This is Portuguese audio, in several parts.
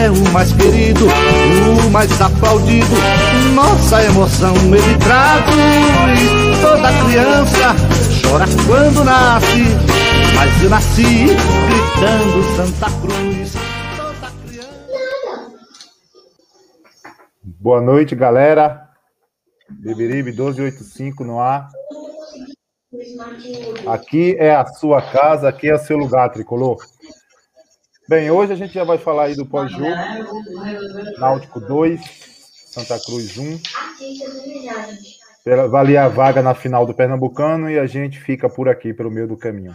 é o mais querido, o mais aplaudido. Nossa emoção ele traduz. Toda criança chora quando nasce, mas eu nasci gritando Santa Cruz. Toda criança. Boa noite, galera. Beberibe 1285 no ar. Aqui é a sua casa, aqui é o seu lugar, tricolor. Bem, hoje a gente já vai falar aí do pós-jogo. Náutico 2, Santa Cruz 1. Pela- Valia a vaga na final do Pernambucano e a gente fica por aqui, pelo meio do caminho.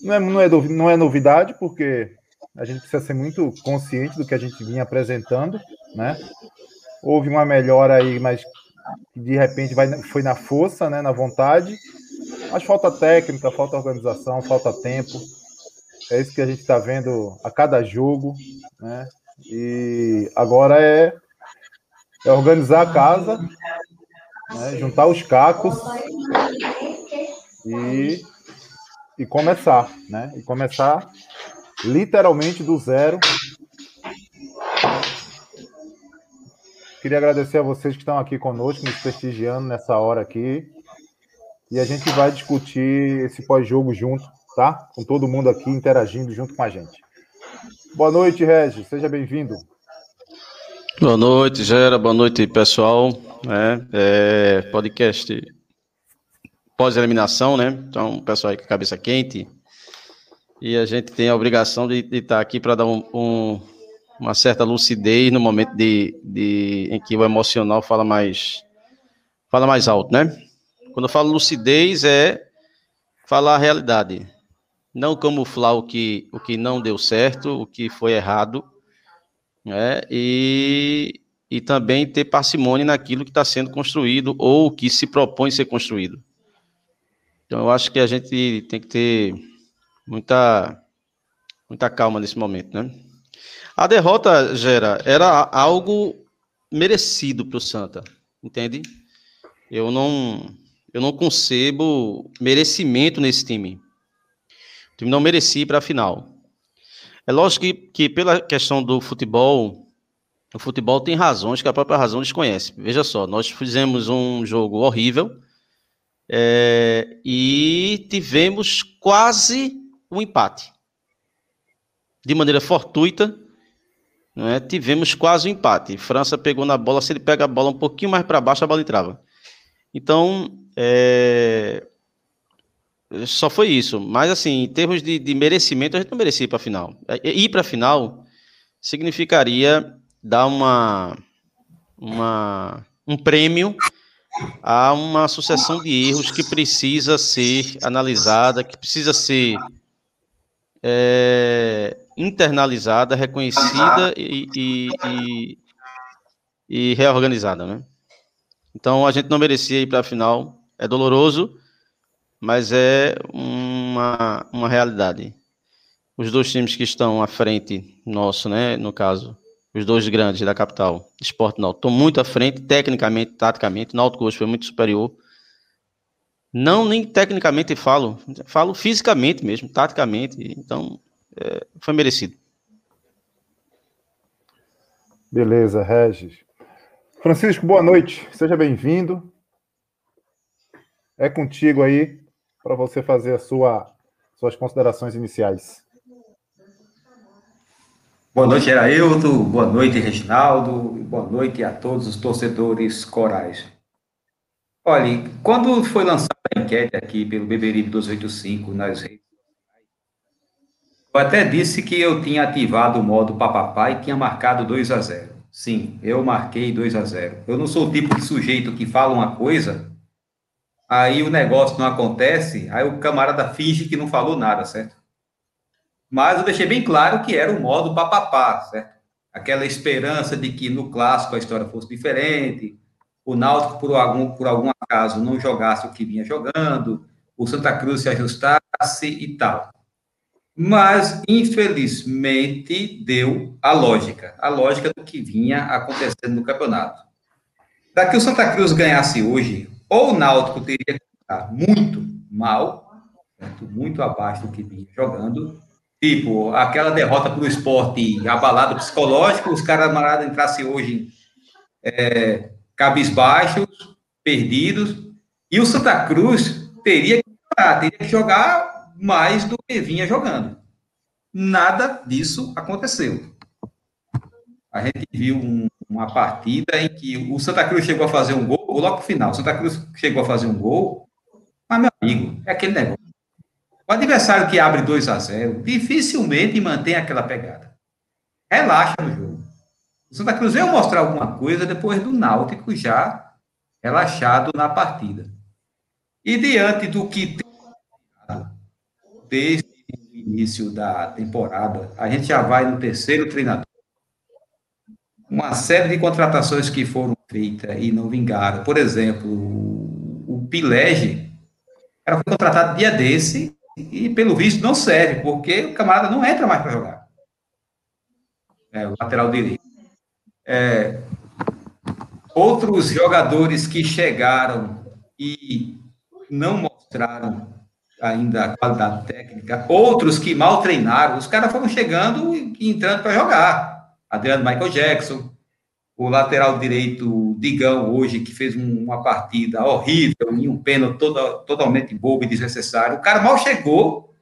Não é, não é, não é novidade, porque a gente precisa ser muito consciente do que a gente vinha apresentando, né? Houve uma melhora aí, mas de repente vai, foi na força, né? na vontade. Mas falta técnica, falta organização, falta tempo. É isso que a gente está vendo a cada jogo, né? E agora é, é organizar a casa, né? juntar os cacos e, e começar, né? E começar literalmente do zero. Queria agradecer a vocês que estão aqui conosco, nos prestigiando nessa hora aqui. E a gente vai discutir esse pós-jogo junto, tá? Com todo mundo aqui interagindo junto com a gente. Boa noite, Regis. Seja bem-vindo. Boa noite, Gera. Boa noite, pessoal. É, é, podcast pós-eliminação, né? Então, pessoal aí com a cabeça quente. E a gente tem a obrigação de, estar aqui para dar um- um- uma certa lucidez no momento de, de- em que o emocional fala mais, fala mais alto, né? Quando eu falo lucidez, é falar a realidade. Não camuflar o que, o que não deu certo, o que foi errado, né? E, e também ter parcimônia naquilo que está sendo construído ou que se propõe ser construído. Então, eu acho que a gente tem que ter muita, muita calma nesse momento, né? A derrota, Gera, era algo merecido para o Santa, entende? Eu não, eu não concebo merecimento nesse time. Time não merecia ir para a final. É lógico que, que pela questão do futebol, o futebol tem razões que a própria razão desconhece. Veja só, nós fizemos um jogo horrível é, e tivemos quase um empate. De maneira fortuita, não é? tivemos quase um empate. França pegou na bola, se ele pega a bola um pouquinho mais para baixo, a bola entrava. Então, é, só foi isso. Mas, assim, em termos de, de merecimento, a gente não merecia para a final. É, Ir para a final significaria dar uma, uma, um prêmio a uma sucessão de erros que precisa ser analisada, que precisa ser é, internalizada, reconhecida e, e, e, e reorganizada, né? Então a gente não merecia ir para a final. É doloroso, mas é uma, uma realidade. Os dois times que estão à frente nosso, né? No caso, os dois grandes da capital, Esporte Náutico, estão muito à frente, tecnicamente, taticamente. Náutico hoje foi muito superior. Não nem tecnicamente falo, falo fisicamente mesmo, taticamente. Então, é, foi merecido. Beleza, Regis. Francisco, boa noite. Seja bem-vindo. é contigo aí para você fazer a sua, suas considerações iniciais. Boa noite, Eraildo. Boa noite, Reginaldo. Boa noite a todos os torcedores corais. Olha, quando foi lançada a enquete aqui pelo Beberibe 285 nas redes eu até disse que eu tinha ativado o modo papapá e tinha marcado 2 a 0. Sim, eu marquei 2 a 0. Eu não sou o tipo de sujeito que fala uma coisa, aí o negócio não acontece, aí o camarada finge que não falou nada, certo? Mas eu deixei bem claro que era o modo papapá, certo? Aquela esperança de que no clássico a história fosse diferente, o Náutico, por algum, por algum acaso, não jogasse o que vinha jogando, o Santa Cruz se ajustasse e tal. Mas, infelizmente, deu a lógica, a lógica do que vinha acontecendo no campeonato. Que o Santa Cruz ganhasse hoje, ou o Náutico teria que estar muito mal, certo? muito abaixo do que vinha jogando, Tipo, aquela derrota para o esporte abalado psicológico, os caras entrassem hoje é, cabisbaixos, perdidos, e o Santa Cruz teria que, teria que jogar mais do que vinha jogando. Nada disso aconteceu. A gente viu um, uma partida em que o Santa Cruz chegou a fazer um gol, logo no final, o Santa Cruz chegou a fazer um gol, mas, meu amigo, é aquele negócio. O adversário que abre 2 a 0 dificilmente mantém aquela pegada. Relaxa no jogo. O Santa Cruz veio mostrar alguma coisa depois do Náutico já relaxado na partida. E diante do que tem desde o início da temporada, a gente já vai no terceiro treinador. Uma série de contratações que foram feitas e não vingaram. Por exemplo, o Pilege era contratado dia desse e, pelo visto, não serve, porque o camarada não entra mais para jogar. É, o lateral direito. É, outros jogadores que chegaram e não mostraram ainda a qualidade técnica, outros que mal treinaram, os caras foram chegando e entrando para jogar. Adriano Michael Jackson, o lateral direito Digão hoje, que fez uma partida horrível, em um pênalti totalmente bobo e desnecessário. O cara mal chegou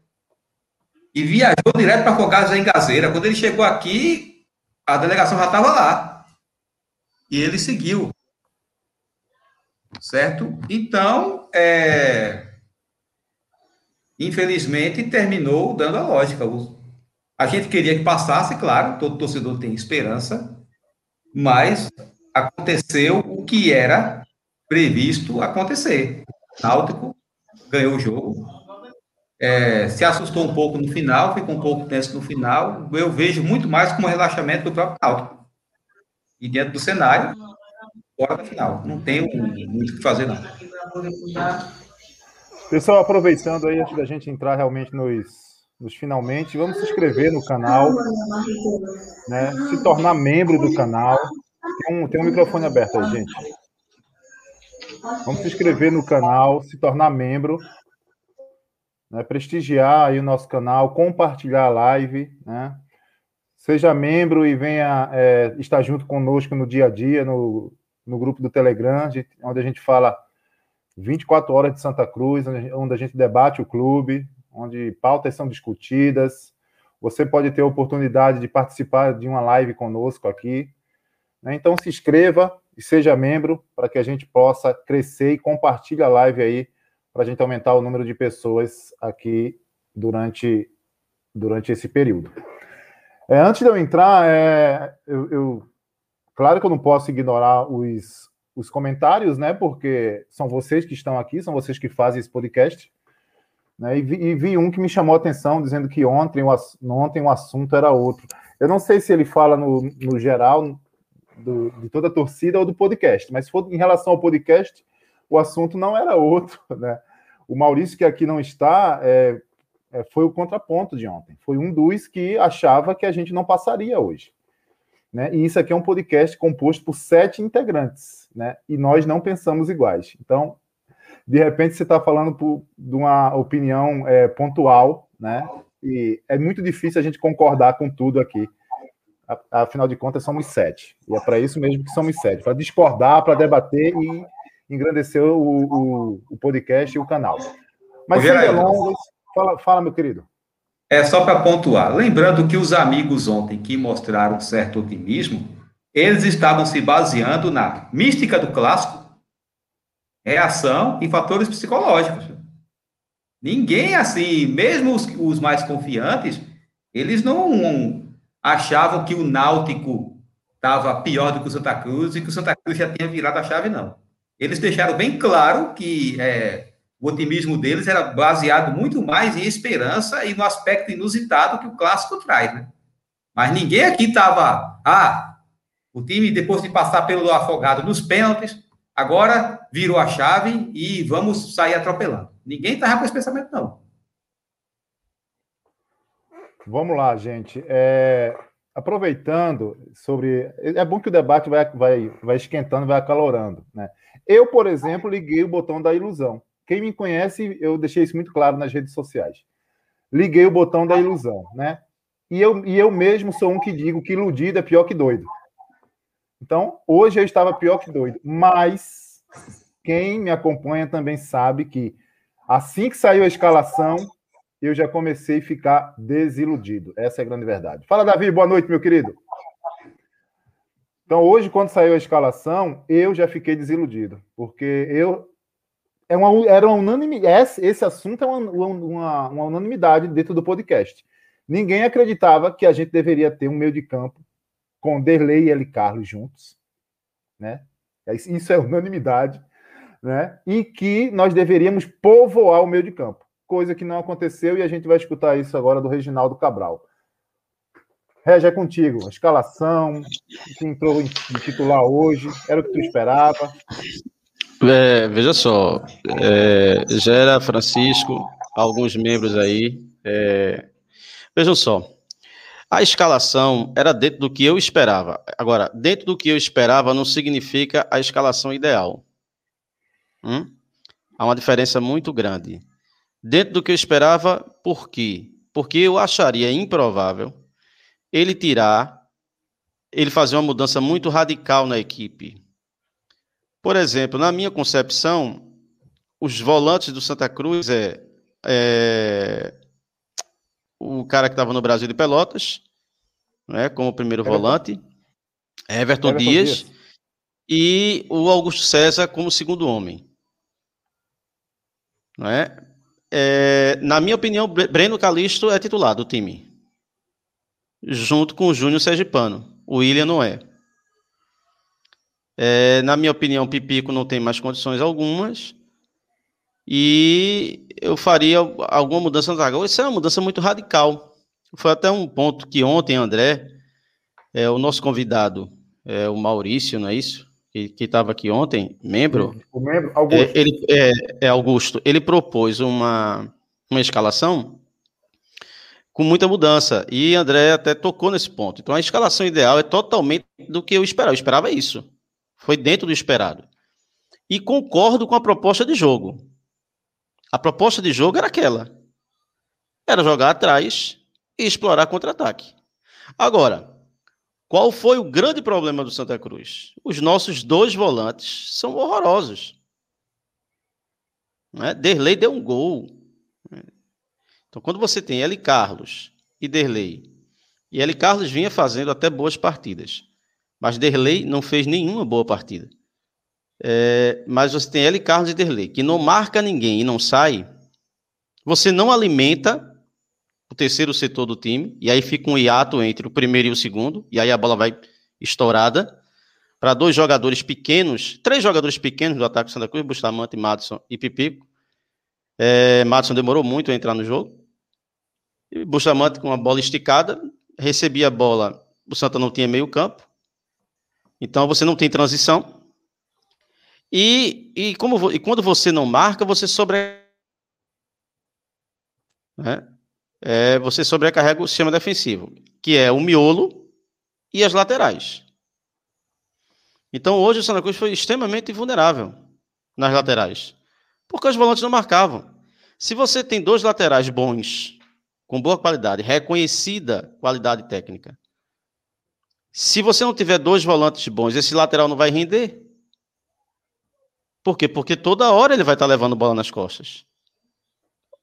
e viajou direto para Fogados em Gazeira. Quando ele chegou aqui, a delegação já estava lá. E ele seguiu. Certo? Então, é... infelizmente, terminou dando a lógica. A gente queria que passasse, claro, todo torcedor tem esperança, mas aconteceu o que era previsto acontecer. O Náutico ganhou o jogo, é, se assustou um pouco no final, ficou um pouco tenso no final. Eu vejo muito mais como relaxamento do próprio Náutico. E dentro do cenário, fora da final. Não tenho muito o que fazer, não. Pessoal, aproveitando aí, antes da gente entrar realmente nos nos finalmente. Vamos se inscrever no canal, né? se tornar membro do canal. Tem um, tem um microfone aberto aí, gente. Vamos se inscrever no canal, se tornar membro, né? prestigiar aí o nosso canal, compartilhar a live, né? Seja membro e venha é, estar junto conosco no dia a dia, no, no grupo do Telegram, onde a gente fala 24 horas de Santa Cruz, onde a gente debate o clube, onde pautas são discutidas. Você pode ter a oportunidade de participar de uma live conosco aqui. Né? Então, se inscreva e seja membro para que a gente possa crescer e compartilhe a live aí para a gente aumentar o número de pessoas aqui durante, durante esse período. É, antes de eu entrar, é, eu, eu, claro que eu não posso ignorar os, os comentários, né? Porque são vocês que estão aqui, são vocês que fazem esse podcast. Né? E, vi, e, vi, um que me chamou a atenção, dizendo que ontem o, ontem o assunto era outro. Eu não sei se ele fala no, no geral do, de toda a torcida ou do podcast, mas se for em relação ao podcast, o assunto não era outro. Né? O Maurício, que aqui não está, é, é, foi o contraponto de ontem. Foi um dos que achava que a gente não passaria hoje. Né? E isso aqui é um podcast composto por sete integrantes, né? E nós não pensamos iguais. Então, de repente você está falando por, de uma opinião é, pontual, né? E é muito difícil a gente concordar com tudo aqui. Afinal de contas, somos sete. E é para isso mesmo que somos sete para discordar, para debater e, engrandecer o, o, o podcast e o canal. Mas sem delongas, fala, fala, meu querido. É só para pontuar. Lembrando que os amigos ontem que mostraram certo otimismo, eles estavam se baseando na mística do clássico, reação e fatores psicológicos. Ninguém assim, mesmo os, os mais confiantes, eles não achavam que o Náutico estava pior do que o Santa Cruz e que o Santa Cruz já tinha virado a chave, não. Eles deixaram bem claro que é, o otimismo deles era baseado muito mais em esperança e no aspecto inusitado que o clássico traz, né? Mas ninguém aqui estava, ah, o time depois de passar pelo afogado nos pênaltis, agora virou a chave e vamos sair atropelando. Ninguém estava com esse pensamento, não. Vamos lá, gente. É, aproveitando sobre. É bom que o debate vai, vai, vai esquentando, vai acalorando. Né? Eu, por exemplo, liguei o botão da ilusão. Quem me conhece, eu deixei isso muito claro nas redes sociais. Liguei o botão da ilusão, né? E eu, e eu mesmo sou um que digo que iludido é pior que doido. Então, hoje eu estava pior que doido. Mas quem me acompanha também sabe que assim que saiu a escalação, eu já comecei a ficar desiludido. Essa é a grande verdade. Fala, Davi, boa noite, meu querido. Então, hoje, quando saiu a escalação, eu já fiquei desiludido, porque eu é uma, era uma unanimidade. Esse, assunto é uma, uma, uma, unanimidade dentro do podcast. Ninguém acreditava que a gente deveria ter um meio de campo com Derlei e L. Carlos juntos, né? É isso é unanimidade, né? E que nós deveríamos povoar o meio de campo, coisa que não aconteceu e a gente vai escutar isso agora do Reginaldo Cabral. Regi, é contigo. A escalação, que entrou em titular hoje, era o que tu esperava? É, veja só, é, Gera, Francisco, alguns membros aí. É, vejam só, a escalação era dentro do que eu esperava. Agora, dentro do que eu esperava não significa a escalação ideal. Hum? Há uma diferença muito grande. Dentro do que eu esperava, por quê? Porque eu acharia improvável ele tirar, ele fazer uma mudança muito radical na equipe. Por exemplo, na minha concepção, os volantes do Santa Cruz é, é o cara que estava no Brasil de Pelotas, né, como primeiro Everton. volante, Everton, Everton Dias, Dias, e o Augusto César como segundo homem. Né? É, na minha opinião, Breno Calisto é titular do time, junto com o Júnior Sergipano. O William não é. É, na minha opinião, Pipico não tem mais condições algumas. E eu faria alguma mudança no zaga. Isso é uma mudança muito radical. Foi até um ponto que ontem, André, é, o nosso convidado, é, o Maurício, não é isso? Que estava aqui ontem, membro. O membro, Augusto. É, ele, é, é, Augusto. Ele propôs uma, uma escalação com muita mudança. E André até tocou nesse ponto. Então a escalação ideal é totalmente do que eu esperava. Eu esperava isso. Foi dentro do esperado. E concordo com a proposta de jogo. A proposta de jogo era aquela: era jogar atrás e explorar contra-ataque. Agora, qual foi o grande problema do Santa Cruz? Os nossos dois volantes são horrorosos. Né? Derlei deu um gol. Então, quando você tem L. Carlos e Derlei, e L. Carlos vinha fazendo até boas partidas. Mas Derlei não fez nenhuma boa partida. É, mas você tem L. Carlos e Derlei, que não marca ninguém e não sai. Você não alimenta o terceiro setor do time, e aí fica um hiato entre o primeiro e o segundo, e aí a bola vai estourada para dois jogadores pequenos, três jogadores pequenos do ataque do Santa Cruz, Bustamante, Madison e Pipico. É, Madison demorou muito a entrar no jogo. E Bustamante com a bola esticada, recebia a bola, o Santa não tinha meio campo, então você não tem transição. E, e, como, e quando você não marca, você sobre. Né? É, você sobrecarrega o sistema defensivo, que é o miolo e as laterais. Então hoje o Santa Cruz foi extremamente vulnerável nas laterais, porque os volantes não marcavam. Se você tem dois laterais bons, com boa qualidade, reconhecida qualidade técnica, se você não tiver dois volantes bons, esse lateral não vai render. Por quê? Porque toda hora ele vai estar levando bola nas costas.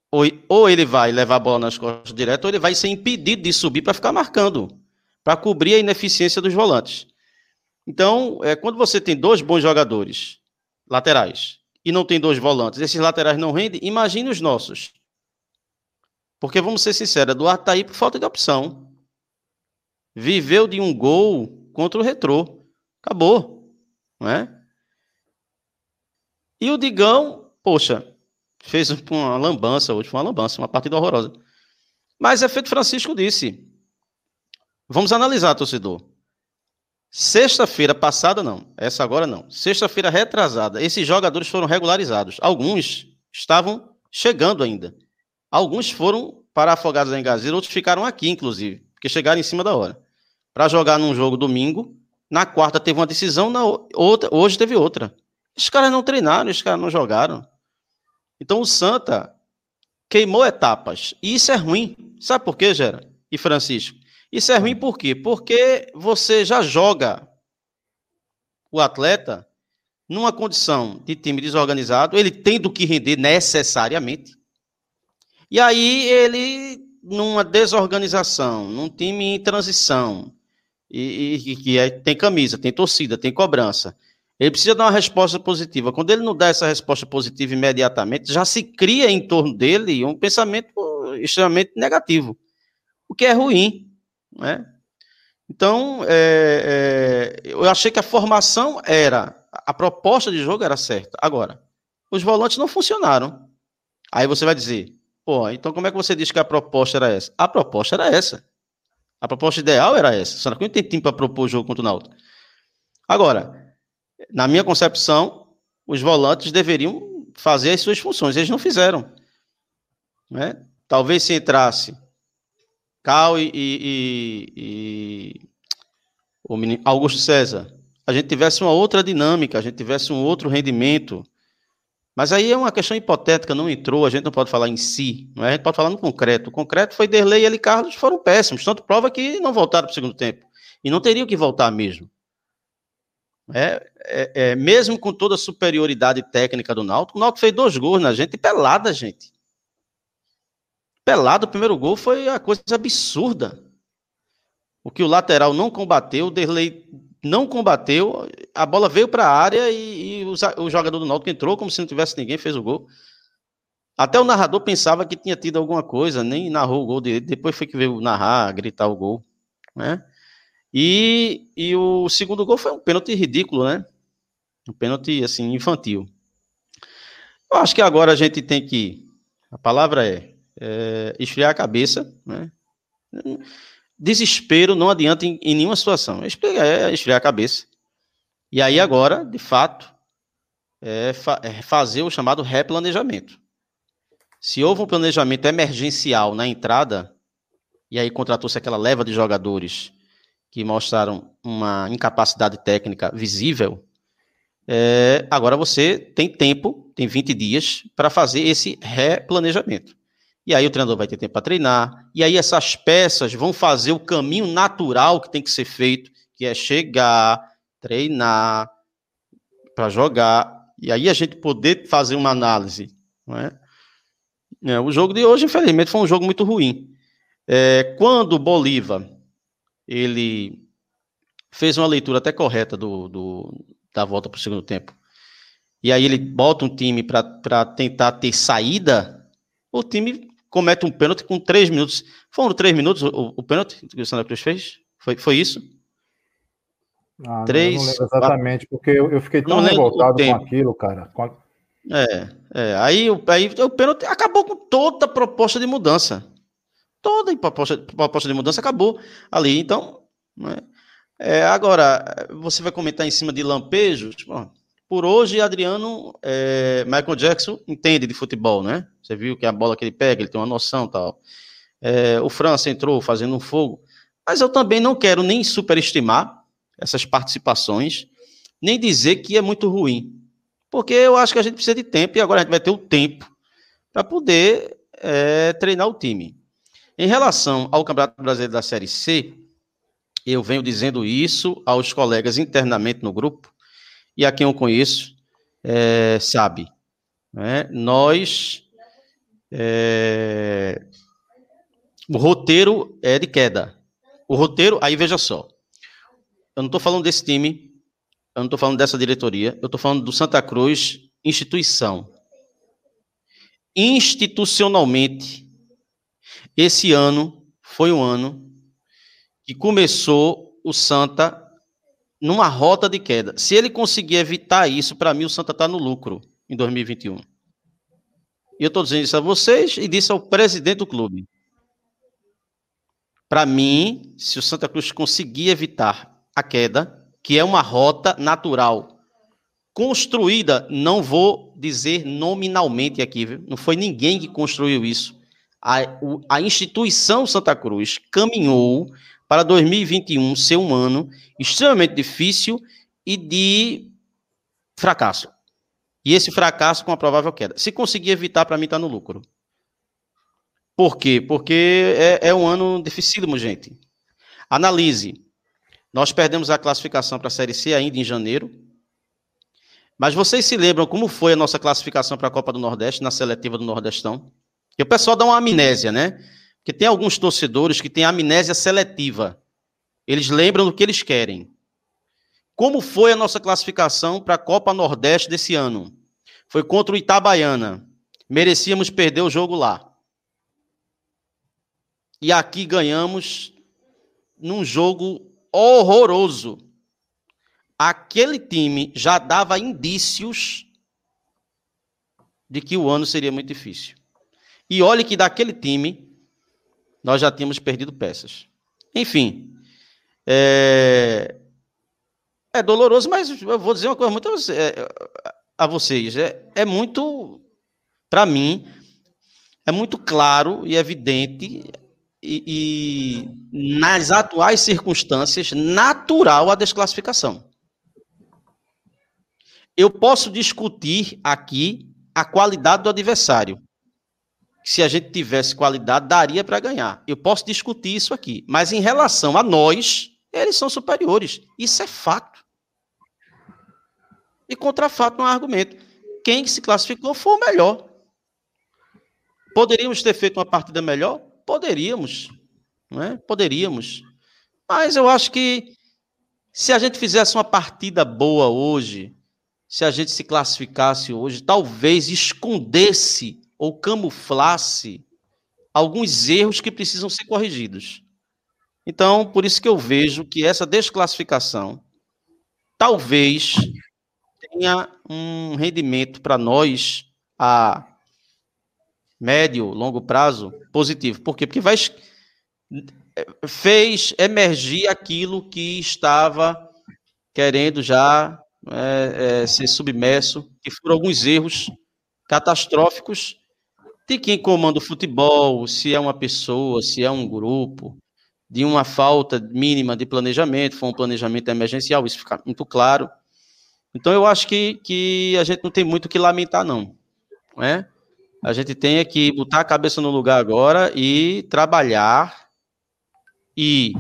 Ou, ou ele vai levar a bola nas costas direto, ou ele vai ser impedido de subir para ficar marcando, para cobrir a ineficiência dos volantes. Então, é, quando você tem dois bons jogadores laterais e não tem dois volantes, esses laterais não rendem, imagine os nossos. Porque vamos ser sinceros, Eduardo está aí por falta de opção. Viveu de um gol contra o Retrô. Acabou. Não é? E o Digão, poxa, fez uma lambança hoje, foi uma lambança, uma partida horrorosa. Mas é feito Francisco disse. Vamos analisar, torcedor. Sexta-feira passada, não. Essa agora não. Sexta-feira retrasada, esses jogadores foram regularizados. Alguns estavam chegando ainda. Alguns foram para Afogados em Gazeira, outros ficaram aqui, inclusive, porque chegaram em cima da hora. Para jogar num jogo domingo. Na quarta teve uma decisão, na outra, hoje teve outra. Os caras não treinaram, os caras não jogaram. Então o Santa queimou etapas. E isso é ruim. Sabe por quê, Gera? E Francisco? Isso é ruim por quê? Porque você já joga o atleta numa condição de time desorganizado, ele tem do que render necessariamente. E aí ele, numa desorganização, num time em transição, e, que tem camisa, tem torcida, tem cobrança, ele precisa dar uma resposta positiva. Quando ele não dá essa resposta positiva imediatamente, já se cria em torno dele um pensamento extremamente negativo, o que é ruim. Né? Então, é, é, eu achei que a formação era, a proposta de jogo era certa. Agora, os volantes não funcionaram. Aí você vai dizer, pô, então como é que você diz que a proposta era essa? A proposta era essa. A proposta ideal era essa. Só que não tem tempo para propor o jogo contra o Náutico. Agora, na minha concepção, os volantes deveriam fazer as suas funções. Eles não fizeram. Né? Talvez se entrasse Cal e, e, e o menino, Augusto César, a gente tivesse uma outra dinâmica, a gente tivesse um outro rendimento. Mas aí é uma questão hipotética, não entrou, a gente não pode falar em si, não é? a gente pode falar no concreto. O concreto foi Derlei e ele Carlos foram péssimos, tanto prova que não voltaram para o segundo tempo. E não teriam que voltar mesmo. É, é, é, mesmo com toda a superioridade técnica do Náutico, o Náutico fez dois gols na gente, pelada, gente. Pelado, o primeiro gol foi a coisa absurda. O que o lateral não combateu, o Derlei não combateu, a bola veio para a área e, e o, o, jogador do Náutico entrou como se não tivesse ninguém, fez o gol. Até o narrador pensava que tinha tido alguma coisa, nem narrou o gol dele, depois foi que veio narrar, gritar o gol, né? E, e o segundo gol foi um pênalti ridículo, né? Um pênalti, assim, infantil. Eu acho que agora a gente tem que, a palavra é, é, esfriar a cabeça, né? Desespero não adianta em, em nenhuma situação. É esfriar a cabeça. E aí agora, de fato, é, fa é fazer o chamado replanejamento. Se houve um planejamento emergencial na entrada, e aí contratou-se aquela leva de jogadores que mostraram uma incapacidade técnica visível, é, agora você tem tempo, tem 20 dias, para fazer esse replanejamento. E aí o treinador vai ter tempo para treinar. E aí essas peças vão fazer o caminho natural que tem que ser feito, que é chegar, treinar, para jogar. E aí a gente poder fazer uma análise. Não é? É, o jogo de hoje, infelizmente, foi um jogo muito ruim. É, quando o Bolívar ele fez uma leitura até correta do, do da volta para o segundo tempo, e aí ele bota um time para tentar ter saída, o time comete um pênalti com três minutos. Foram três minutos o, o pênalti que o Santa Cruz fez? Foi, foi isso? Ah, três, não lembro exatamente, quatro. porque eu, eu fiquei tão revoltado com aquilo, cara. Com. É, é, aí, aí o pênalti acabou com toda a proposta de mudança. Toda a proposta, proposta de mudança acabou ali. Então, né? é, agora, você vai comentar em cima de lampejos. Bom, por hoje, Adriano, é, Michael Jackson entende de futebol, né? Você viu que a bola que ele pega, ele tem uma noção tal. É, o França entrou fazendo um fogo. Mas eu também não quero nem superestimar essas participações, nem dizer que é muito ruim. Porque eu acho que a gente precisa de tempo e agora a gente vai ter o tempo para poder é, treinar o time. Em relação ao Campeonato Brasileiro da Série C, eu venho dizendo isso aos colegas internamente no grupo, e a quem eu conheço, é, sabe. Né? Nós. É, o roteiro é de queda. O roteiro, aí veja só. Eu não estou falando desse time, eu não estou falando dessa diretoria, eu estou falando do Santa Cruz instituição. Institucionalmente, esse ano foi um ano que começou o Santa numa rota de queda. Se ele conseguir evitar isso, para mim o Santa está no lucro em 2021. E eu estou dizendo isso a vocês e disse ao presidente do clube. Para mim, se o Santa Cruz conseguir evitar a queda, que é uma rota natural, construída, não vou dizer nominalmente aqui, viu? não foi ninguém que construiu isso. A, a instituição Santa Cruz caminhou para 2021 ser um ano extremamente difícil e de fracasso. E esse fracasso com a provável queda. Se conseguir evitar, para mim está no lucro. Por quê? Porque é, é um ano dificílimo, gente. Analise. Nós perdemos a classificação para a Série C ainda em janeiro. Mas vocês se lembram como foi a nossa classificação para a Copa do Nordeste, na seletiva do Nordestão? E o pessoal dá uma amnésia, né? Porque tem alguns torcedores que têm amnésia seletiva. Eles lembram do que eles querem. Como foi a nossa classificação para a Copa Nordeste desse ano? Foi contra o Itabaiana. Merecíamos perder o jogo lá. E aqui ganhamos num jogo horroroso. Aquele time já dava indícios de que o ano seria muito difícil. E olhe que daquele time nós já tínhamos perdido peças. Enfim, é, é doloroso, mas eu vou dizer uma coisa muito a, é, vocês. É, é muito, para mim, é muito claro e evidente e, e, nas atuais circunstâncias, natural a desclassificação. Eu posso discutir aqui a qualidade do adversário. Se a gente tivesse qualidade, daria para ganhar. Eu posso discutir isso aqui. Mas em relação a nós, eles são superiores. Isso é fato. E contra fato não há argumento. Quem se classificou foi o melhor. Poderíamos ter feito uma partida melhor? Poderíamos, não é? Poderíamos. Mas eu acho que se a gente fizesse uma partida boa hoje, se a gente se classificasse hoje, talvez escondesse ou camuflasse alguns erros que precisam ser corrigidos. Então, por isso que eu vejo que essa desclassificação talvez tenha um rendimento para nós a médio, longo prazo, positivo. Por quê? Porque vai, fez emergir aquilo que estava querendo já é, é, ser submerso, que foram alguns erros catastróficos de quem comanda o futebol, se é uma pessoa, se é um grupo, de uma falta mínima de planejamento, foi um planejamento emergencial, isso fica muito claro. Então eu acho que, que a gente não tem muito o que lamentar, não. Né? A gente tem é que botar a cabeça no lugar agora e trabalhar e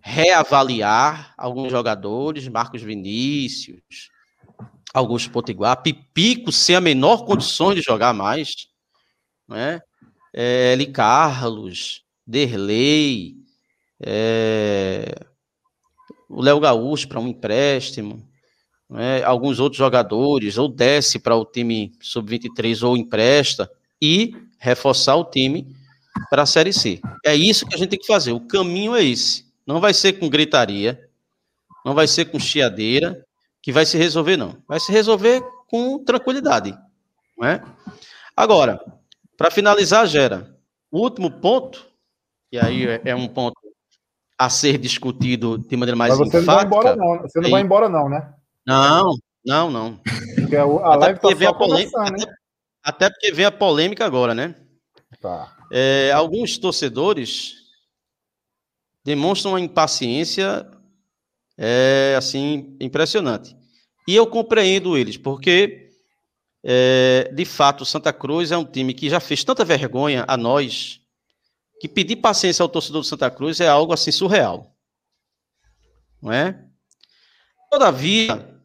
reavaliar alguns jogadores, Marcos Vinícius, Augusto Potiguar, Pipico sem a menor condições de jogar mais, né? É, Eli Carlos, Derlei, é, o Léo Gaúcho para um empréstimo, né, alguns outros jogadores, ou desce para o time sub-23 ou empresta, e reforçar o time para a Série C. É isso que a gente tem que fazer. O caminho é esse. Não vai ser com gritaria, não vai ser com chiadeira que vai se resolver, não. Vai se resolver com tranquilidade. Não é? Agora, para finalizar, Gera, o último ponto, e aí é, é um ponto a ser discutido de maneira mais Mas você enfática. Não vai embora, não. Você não vai embora, não, né? Não, não, não. Porque a live tá só polêmica, até, até, porque vem a polêmica agora, né? Tá. É, alguns torcedores demonstram uma impaciência é, assim impressionante. E eu compreendo eles, porque é, de fato o Santa Cruz é um time que já fez tanta vergonha a nós que pedir paciência ao torcedor do Santa Cruz é algo assim surreal, não é? Todavia,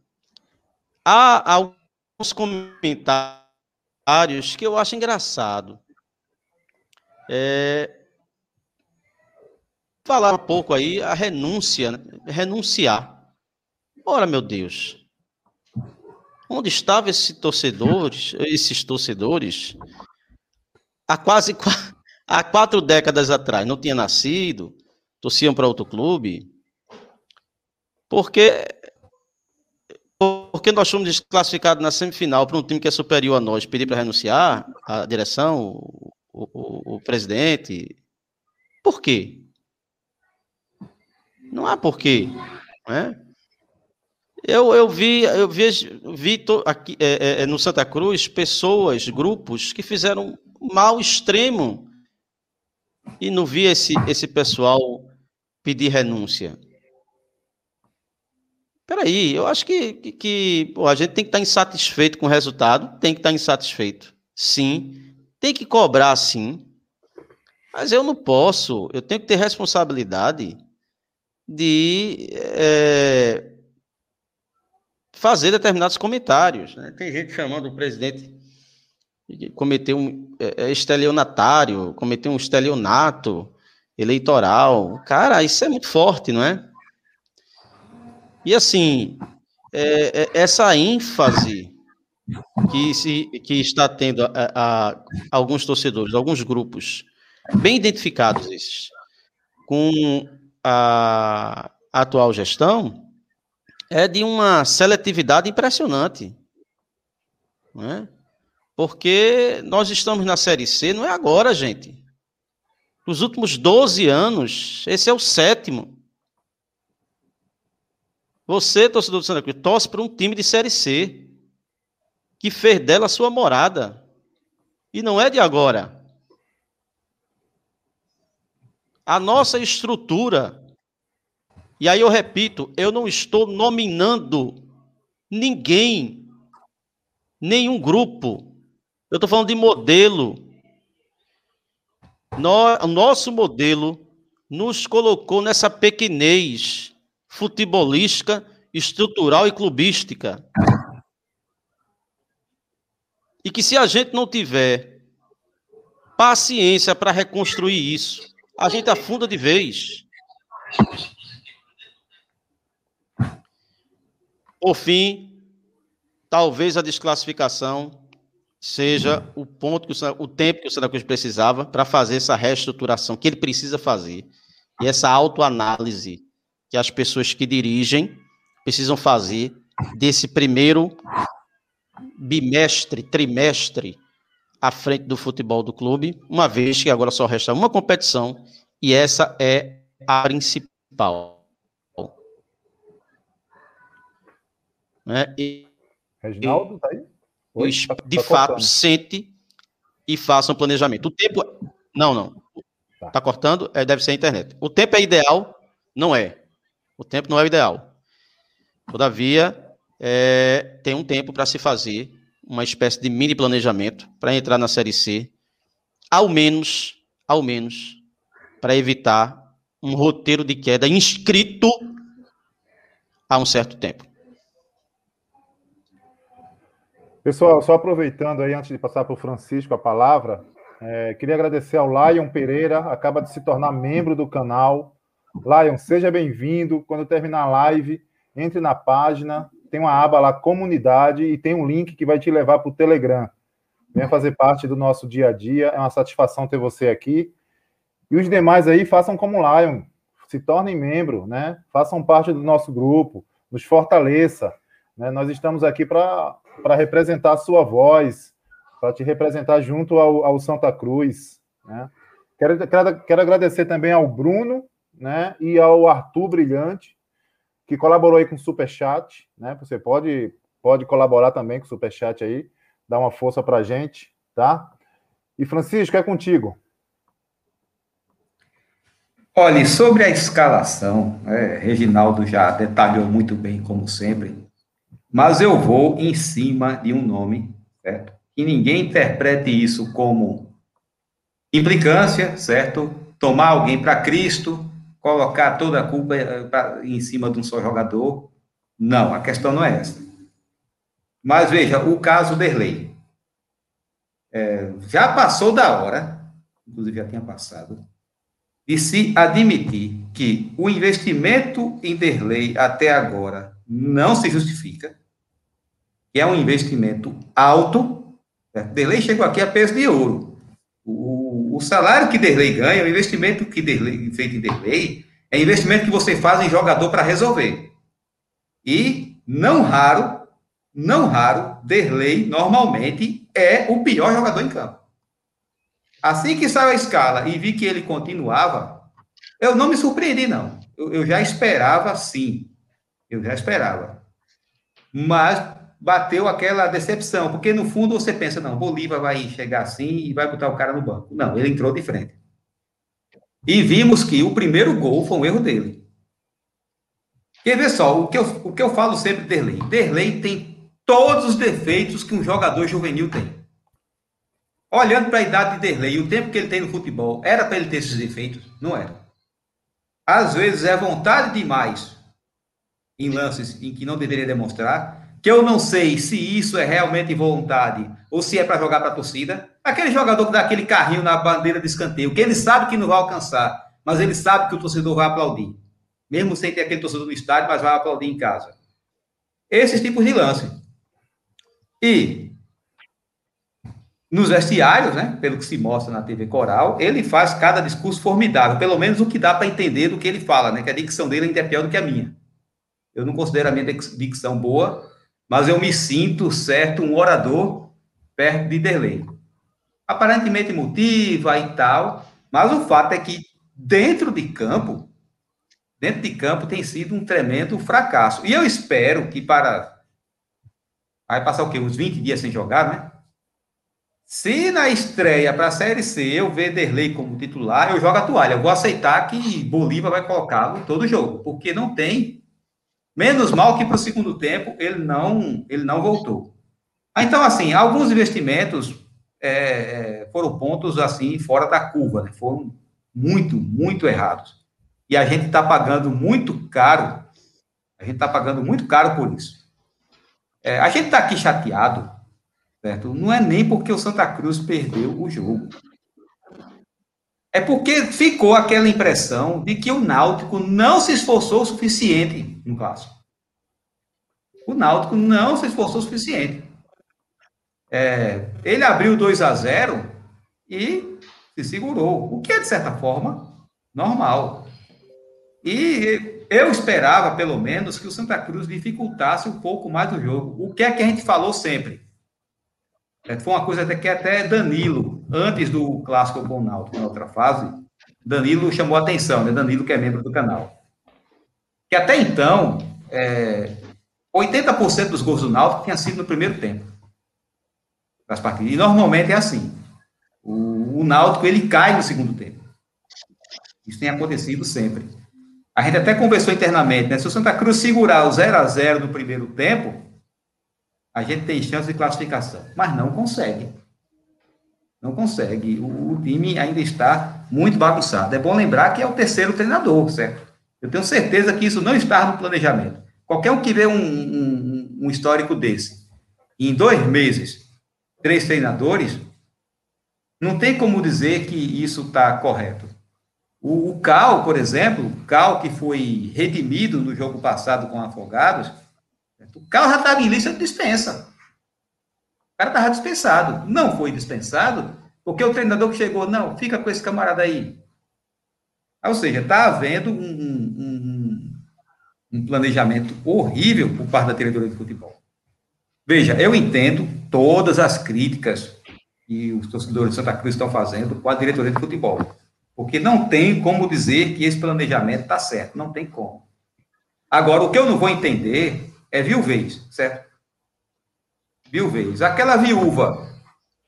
há, há uns comentários que eu acho engraçado. É, falar um pouco aí a renúncia, né? renunciar. Ora, meu Deus, onde estavam esses torcedores, esses torcedores há quase há quatro décadas atrás? Não tinha nascido, torciam para outro clube, porque porque nós fomos desclassificados na semifinal para um time que é superior a nós, pedir para renunciar a direção, o, o, o, presidente. Por quê? Não há porquê. Né? Eu, eu vi, eu vi, vi aqui, é, é, é, no Santa Cruz pessoas, grupos que fizeram mal extremo e não vi esse, esse pessoal pedir renúncia. Peraí, eu acho que, que, que pô, a gente tem que estar insatisfeito com o resultado, tem que estar insatisfeito, sim. Tem que cobrar, sim. Mas eu não posso, eu tenho que ter responsabilidade de é, fazer determinados comentários. Né? Tem gente chamando o presidente de cometer um é, é, estelionatário, cometer um estelionato eleitoral. Cara, isso é muito forte, não é? E assim, é, é, essa ênfase que, se, que está tendo a, a, a, alguns torcedores, alguns grupos, bem identificados esses, com a, a atual gestão, é de uma seletividade impressionante. Não é? Porque nós estamos na Série C, não é agora, gente. Nos últimos 12 anos, esse é o sétimo. Você, torcedor do Santa Cruz, torce para um time de Série C, que fez dela sua morada. E não é de agora. A nossa estrutura, e aí eu repito, eu não estou nominando ninguém, nenhum grupo. Eu estou falando de modelo. o nosso modelo nos colocou nessa pequenez futebolística, estrutural e clubística. E que se a gente não tiver paciência para reconstruir isso, a gente afunda de vez. Por fim, talvez a desclassificação seja o ponto que o, o tempo que o Santa Cruz precisava para fazer essa reestruturação que ele precisa fazer e essa autoanálise que as pessoas que dirigem precisam fazer desse primeiro bimestre, trimestre à frente do futebol do clube, uma vez que agora só resta uma competição e essa é a principal. Né? E, Reginaldo, tá aí? Oi, tá, de tá fato, cortando. sente e faça um planejamento. O tempo. Não, não. Tá, tá cortando? É, deve ser a internet. O tempo é ideal? Não é. O tempo não é o ideal. Todavia, é, tem um tempo para se fazer uma espécie de mini planejamento para entrar na Série C, ao menos, ao menos, para evitar um roteiro de queda inscrito há um certo tempo. Pessoal, só aproveitando aí, antes de passar para o Francisco a palavra, é, queria agradecer ao Lion Pereira, acaba de se tornar membro do canal. Lion, seja bem-vindo. Quando terminar a live, entre na página, tem uma aba lá, comunidade, e tem um link que vai te levar para o Telegram. Venha fazer parte do nosso dia a dia. É uma satisfação ter você aqui. E os demais aí, façam como Lion. Se tornem membro, né? Façam parte do nosso grupo. Nos fortaleça. Né? Nós estamos aqui para representar a sua voz, para te representar junto ao, ao Santa Cruz. Né? Quero, quero, quero agradecer também ao Bruno, né? E ao Arthur Brilhante, que colaborou aí com o Superchat, né? Você pode, pode colaborar também com o Superchat aí, dar uma força pra gente, tá? E Francisco, é contigo. Olhe, sobre a escalação, é, Reginaldo já detalhou muito bem, como sempre, mas eu vou em cima de um nome, certo? Que ninguém interprete isso como implicância, certo? Tomar alguém para Cristo, colocar toda a culpa eh, em cima de um só jogador. Não, a questão não é essa. Mas veja, o caso Derlei. É, já passou da hora, inclusive já tinha passado, de se admitir que o investimento em Derlei até agora não se justifica, que é um investimento alto. Né? Derlei chegou aqui a peso de ouro. O, o salário que Derlei ganha, o investimento que Derlei, feito em Derlei, é investimento que você faz em jogador para resolver. E, não raro, não raro, Derlei normalmente é o pior jogador em campo. Assim que saiu a escala e vi que ele continuava, eu não me surpreendi, não. Eu, eu já esperava, sim. Eu já esperava. Mas bateu aquela decepção, porque no fundo você pensa, não, Bolívar vai chegar assim e vai botar o cara no banco. Não, ele entrou de frente. E vimos que o primeiro gol foi um erro dele. Quer ver só, o que eu, o que eu falo sempre de Derlei? Derlei tem todos os defeitos que um jogador juvenil tem. Olhando para a idade de Derlei e o tempo que ele tem no futebol, era para ele ter esses defeitos? Não era. Às vezes é vontade demais em lances em que não deveria demonstrar, que eu não sei se isso é realmente vontade ou se é para jogar para a torcida. Aquele jogador que dá aquele carrinho na bandeira de escanteio, que ele sabe que não vai alcançar, mas ele sabe que o torcedor vai aplaudir. Mesmo sem ter aquele torcedor no estádio, mas vai aplaudir em casa. Esses tipos de lance. E nos vestiários, né, pelo que se mostra na TV Coral, ele faz cada discurso formidável, pelo menos o que dá para entender do que ele fala, né, que a dicção dele ainda é pior do que a minha. Eu não considero a minha dicção boa, mas eu me sinto, certo, um orador perto de Derlei. Aparentemente motiva e tal, mas o fato é que dentro de campo, dentro de campo tem sido um tremendo fracasso. E eu espero que para vai passar o quê? Uns 20 dias sem jogar, né? Se na estreia para a Série C eu ver Derlei como titular, eu jogo a toalha. Eu vou aceitar que Bolívar vai colocá-lo todo jogo, porque não tem. Menos mal que para o segundo tempo ele não, ele não voltou. Ah, então, assim, alguns investimentos é, é, foram pontos assim fora da curva, né? foram muito, muito errados. E a gente está pagando muito caro, a gente está pagando muito caro por isso. É, a gente está aqui chateado Certo? Não é nem porque o Santa Cruz perdeu o jogo. É porque ficou aquela impressão de que o Náutico não se esforçou o suficiente no clássico. O Náutico não se esforçou o suficiente. É, ele abriu 2 a 0 e se segurou, o que é, de certa forma, normal. E eu esperava, pelo menos, que o Santa Cruz dificultasse um pouco mais o jogo. O que é que a gente falou sempre? É, foi uma coisa até que até Danilo, antes do clássico com o Náutico, na outra fase, Danilo chamou a atenção, né? Danilo que é membro do canal. Que até então, é, 80% dos gols do Náutico tinha sido no primeiro tempo. Das partidas. E normalmente é assim. O, o Náutico, ele cai no segundo tempo. Isso tem acontecido sempre. A gente até conversou internamente, né? Se o Santa Cruz segurar o 0 a 0 no primeiro tempo, a gente tem chance de classificação, mas não consegue. Não consegue. O, o, time ainda está muito bagunçado. É bom lembrar que é o terceiro treinador, certo? Eu tenho certeza que isso não está no planejamento. Qualquer um que vê um, um, um histórico desse, em dois meses, três treinadores, não tem como dizer que isso está correto. O, o Cal, por exemplo, o Cal que foi redimido no jogo passado com Afogados, o carro já estava em lista de dispensa. Cara estava dispensado. Não foi dispensado, porque o treinador que chegou, não, fica com esse camarada aí. Ou seja, está havendo um, um, um, planejamento horrível por parte da diretoria de futebol. Veja, eu entendo todas as críticas que os torcedores de Santa Cruz estão fazendo com a diretoria de futebol. Porque não tem como dizer que esse planejamento está certo. Não tem como. Agora, o que eu não vou entender é viuvez, certo? Viuvez. Aquela viúva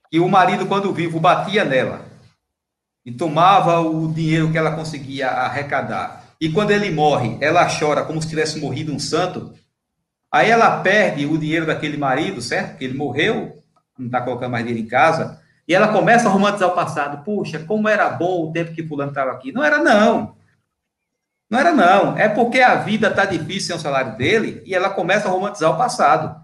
que o marido, quando vivo, batia nela e tomava o dinheiro que ela conseguia arrecadar. E quando ele morre, ela chora como se tivesse morrido um santo. Aí ela perde o dinheiro daquele marido, certo? Que ele morreu, não está colocando mais dinheiro em casa. E ela começa a romantizar o passado. Puxa, como era bom o tempo que fulano estava aqui. Não era, não. Não era, não. É porque a vida está difícil sem o salário dele e ela começa a romantizar o passado.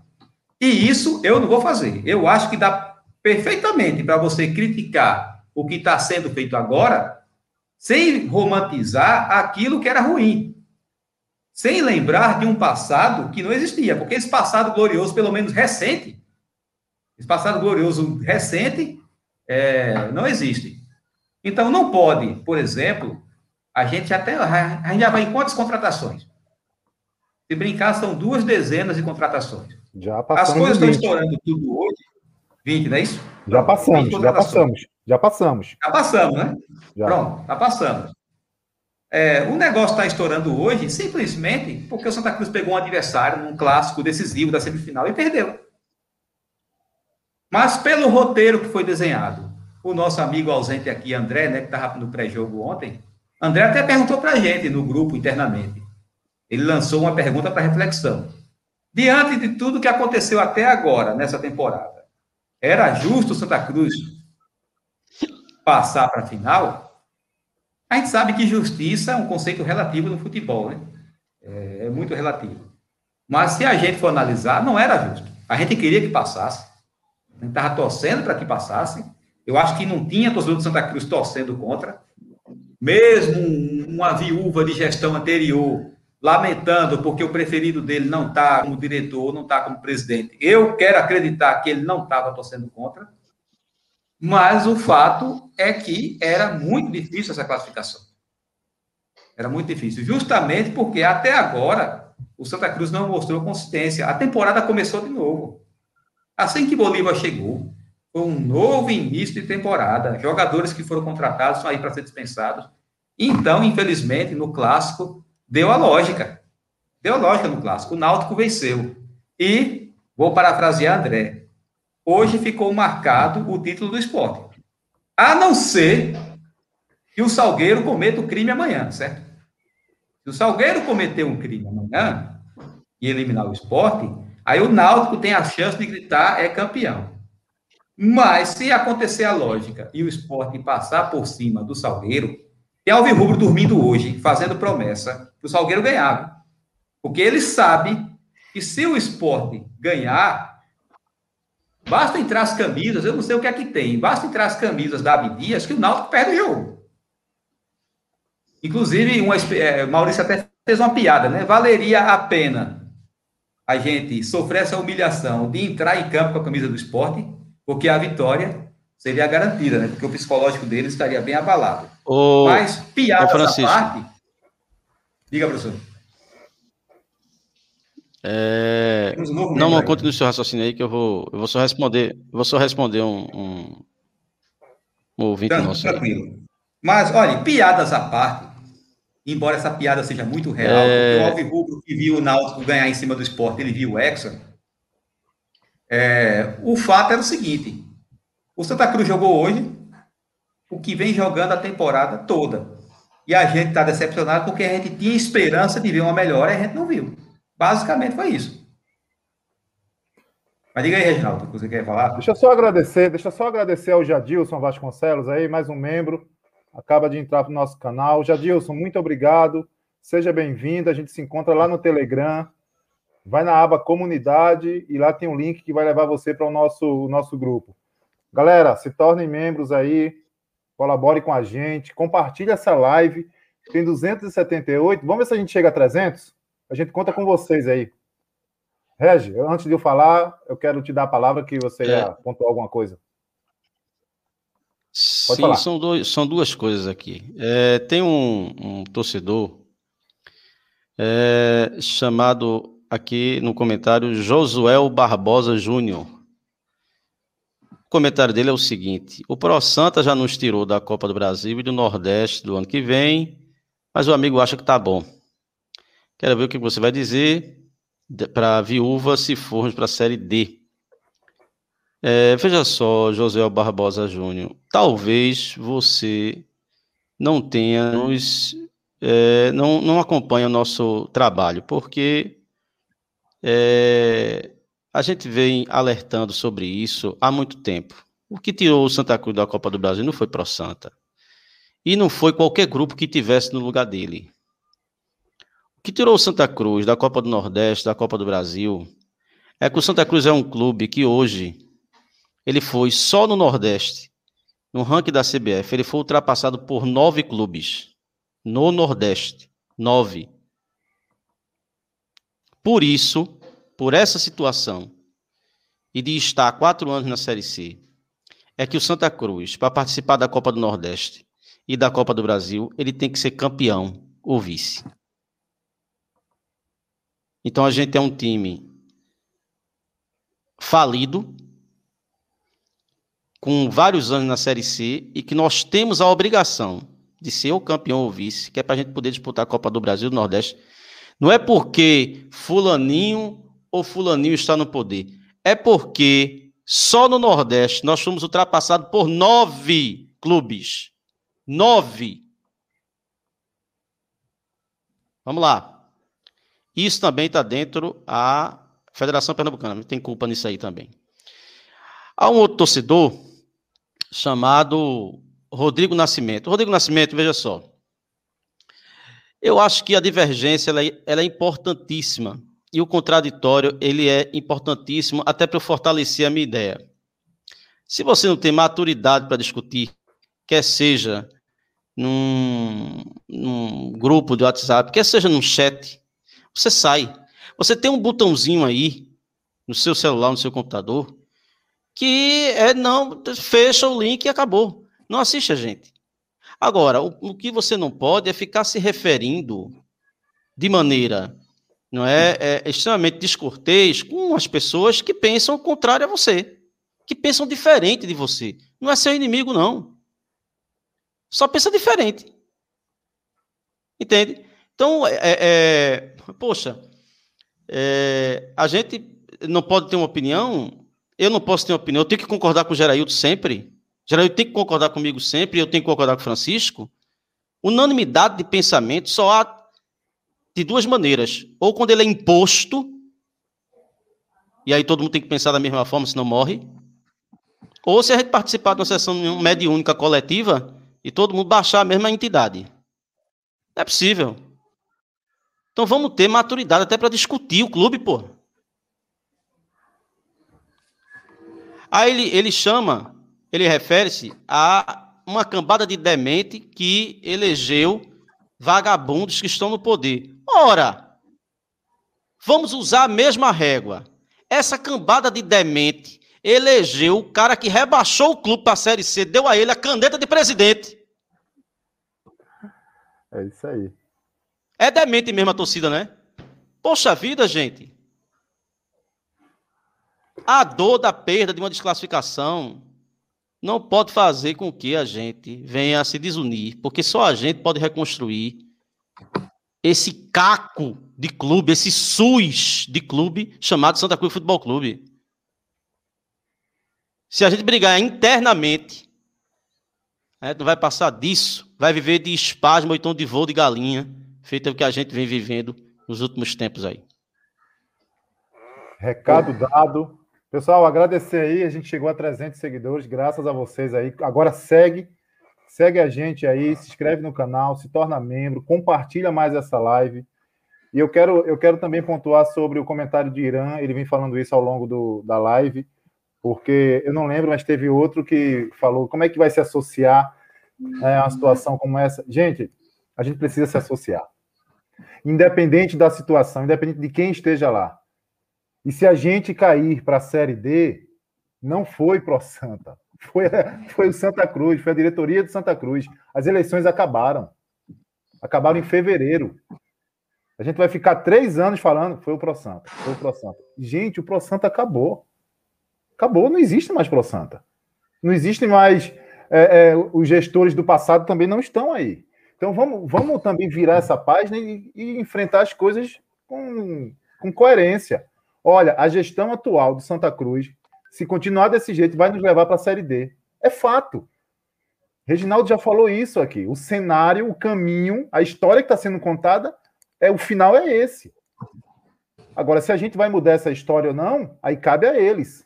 E isso eu não vou fazer. Eu acho que dá perfeitamente para você criticar o que está sendo feito agora, sem romantizar aquilo que era ruim. Sem lembrar de um passado que não existia, porque esse passado glorioso, pelo menos recente, esse passado glorioso recente, é, não existe. Então, não pode, por exemplo, a gente até a gente já vai em quantas contratações? Se brincar, são duas dezenas de contratações. Já passamos. As coisas estão estourando tudo hoje. 20, não é isso? Já passamos, já passamos. Já passamos. Já passamos, né? Já. Pronto, já passamos. É, o negócio está estourando hoje simplesmente porque o Santa Cruz pegou um adversário num clássico decisivo da semifinal e perdeu. Mas pelo roteiro que foi desenhado, o nosso amigo ausente aqui, André, né, que estava no pré-jogo ontem, André até perguntou para a gente no grupo internamente. Ele lançou uma pergunta para reflexão. Diante de tudo que aconteceu até agora, nessa temporada, era justo o Santa Cruz passar para a final? A gente sabe que justiça é um conceito relativo no futebol, né? É, é muito relativo. Mas se a gente for analisar, não era justo. A gente queria que passasse. A gente estava torcendo para que passasse. Eu acho que não tinha torcedor do Santa Cruz torcendo contra. Mesmo uma viúva de gestão anterior lamentando porque o preferido dele não está como diretor, não está como presidente. Eu quero acreditar que ele não estava torcendo contra, mas o fato é que era muito difícil essa classificação. Era muito difícil, justamente porque até agora o Santa Cruz não mostrou consistência. A temporada começou de novo. Assim que Bolívar chegou, foi um novo início de temporada. Jogadores que foram contratados são aí para ser dispensados. Então, infelizmente, no clássico, deu a lógica. Deu a lógica no clássico. O Náutico venceu. E, vou parafrasear André, hoje ficou marcado o título do esporte. A não ser que o Salgueiro cometa o crime amanhã, certo? Se o Salgueiro cometer um crime amanhã e eliminar o esporte, aí o Náutico tem a chance de gritar é campeão. Mas se acontecer a lógica e o esporte passar por cima do Salgueiro, tem Alvirrubro dormindo hoje, fazendo promessa que o Salgueiro ganhava. Porque ele sabe que se o esporte ganhar, basta entrar as camisas, eu não sei o que é que tem, basta entrar as camisas da Abdias que o Náutico perde o jogo. Inclusive, uma, é, Maurício até fez uma piada, né? Valeria a pena a gente sofrer essa humilhação de entrar em campo com a camisa do esporte, porque a vitória seria garantida, né? Porque o psicológico dele estaria bem abalado. O... Mas, piadas à parte, Diga, professor. É... Um não, não, continue o seu raciocínio aí, que eu vou, eu vou só responder, vou só responder um, um, um ouvinte Tanto, nosso. Tranquilo. Mas, olha, piadas à parte, embora essa piada seja muito real, é... o Alvirrubro que viu o Náutico ganhar em cima do esporte, ele viu o Hexa, é, o fato era o seguinte, o Santa Cruz jogou hoje o que vem jogando a temporada toda. E a gente está decepcionado porque a gente tinha esperança de ver uma melhora e a gente não viu. Basicamente foi isso. Mas diga aí, Reginaldo, o que você quer falar? Deixa eu só agradecer, deixa eu só agradecer ao Jadilson Vasconcelos aí, mais um membro, acaba de entrar para o nosso canal. Jadilson, muito obrigado, seja bem-vindo, a gente se encontra lá no Telegram, vai na aba comunidade e lá tem um link que vai levar você para o nosso, o nosso grupo. Galera, se tornem membros aí, colabore com a gente, compartilhe essa live. Tem 278. Vamos ver se a gente chega a 300? A gente conta com vocês aí. Regi, antes de eu falar, eu quero te dar a palavra que você é. ia pontuar alguma coisa. Pode Sim, falar. São, dois, são duas coisas aqui. É, tem um, um torcedor é, chamado aqui no comentário Josuel Barbosa Júnior. O comentário dele é o seguinte: o Pro Santa já nos tirou da Copa do Brasil e do Nordeste do ano que vem, mas o amigo acha que tá bom. Quero ver o que você vai dizer para a viúva se formos para a Série D. É, veja só, José Barbosa Júnior, talvez você não tenha nos, é, não, não acompanha o nosso trabalho, porque é, a gente vem alertando sobre isso há muito tempo. O que tirou o Santa Cruz da Copa do Brasil não foi Pro Santa. E não foi qualquer grupo que tivesse no lugar dele. O que tirou o Santa Cruz da Copa do Nordeste, da Copa do Brasil, é que o Santa Cruz é um clube que hoje ele foi só no Nordeste, no ranking da CBF, ele foi ultrapassado por nove clubes no Nordeste, nove. Por isso, por essa situação e de estar quatro anos na Série C, é que o Santa Cruz, para participar da Copa do Nordeste e da Copa do Brasil, ele tem que ser campeão ou vice. Então a gente é um time falido, com vários anos na Série C, e que nós temos a obrigação de ser o campeão ou vice, que é para a gente poder disputar a Copa do Brasil do Nordeste. Não é porque fulaninho ou fulaninho está no poder. É porque só no Nordeste nós fomos ultrapassados por nove clubes. Nove. Vamos lá. Isso também está dentro da Federação Pernambucana, tem culpa nisso aí também. Há um outro torcedor chamado Rodrigo Nascimento. Rodrigo Nascimento, veja só. Eu acho que a divergência ela é, ela é importantíssima e o contraditório ele é importantíssimo até para fortalecer a minha ideia. Se você não tem maturidade para discutir, quer seja num, num grupo de WhatsApp, quer seja num chat, você sai. Você tem um botãozinho aí no seu celular, no seu computador, que é não fecha o link e acabou. Não assiste a gente. Agora, o, o que você não pode é ficar se referindo de maneira não é, é extremamente descortês com as pessoas que pensam o contrário a você, que pensam diferente de você. Não é seu inimigo, não. Só pensa diferente. Entende? Então, é, é, poxa, é, a gente não pode ter uma opinião, eu não posso ter uma opinião, eu tenho que concordar com o Geraildo sempre, Geraildo tem que concordar comigo sempre, eu tenho que concordar com o Francisco. Unanimidade de pensamento só há de duas maneiras, ou quando ele é imposto, e aí todo mundo tem que pensar da mesma forma, senão morre, ou se a gente participar de uma sessão mediúnica coletiva e todo mundo baixar a mesma entidade. Não é possível. Então vamos ter maturidade até para discutir o clube, pô. Aí ele, ele chama, ele refere-se a uma cambada de demente que elegeu vagabundos que estão no poder. Ora, vamos usar a mesma régua. Essa cambada de demente elegeu o cara que rebaixou o clube para a Série C, deu a ele a caneta de presidente. É isso aí. É demente mesmo a torcida, né? Poxa vida, gente. A dor da perda de uma desclassificação não pode fazer com que a gente venha a se desunir, porque só a gente pode reconstruir esse caco de clube, esse SUS de clube chamado Santa Cruz Futebol Clube. Se a gente brigar internamente, a gente não vai passar disso, vai viver de espasmo ou então de voo de galinha feito o que a gente vem vivendo nos últimos tempos aí. Recado dado. Pessoal, agradecer aí, a gente chegou a 300 seguidores, graças a vocês aí. Agora segue, segue a gente aí, se inscreve no canal, se torna membro, compartilha mais essa live. E eu quero, eu quero também pontuar sobre o comentário de Irã, ele vem falando isso ao longo do, da live, porque eu não lembro, mas teve outro que falou como é que vai se associar né, a uma situação como essa. Gente, a gente precisa se associar independente da situação, independente de quem esteja lá. E se a gente cair para a Série D, não foi pro Santa, foi, foi o Santa Cruz, foi a diretoria de Santa Cruz. As eleições acabaram. Acabaram em fevereiro. A gente vai ficar três anos falando, foi o Pro Santa, foi o Pro Santa. Gente, o Pro Santa acabou. Acabou, não existe mais Pro Santa. Não existem mais. É, é, os gestores do passado também não estão aí. Então vamos, vamos também virar essa página e, e enfrentar as coisas com, com coerência. Olha, a gestão atual do Santa Cruz, se continuar desse jeito, vai nos levar para a Série D. É fato. Reginaldo já falou isso aqui. O cenário, o caminho, a história que está sendo contada, é o final é esse. Agora, se a gente vai mudar essa história ou não, aí cabe a eles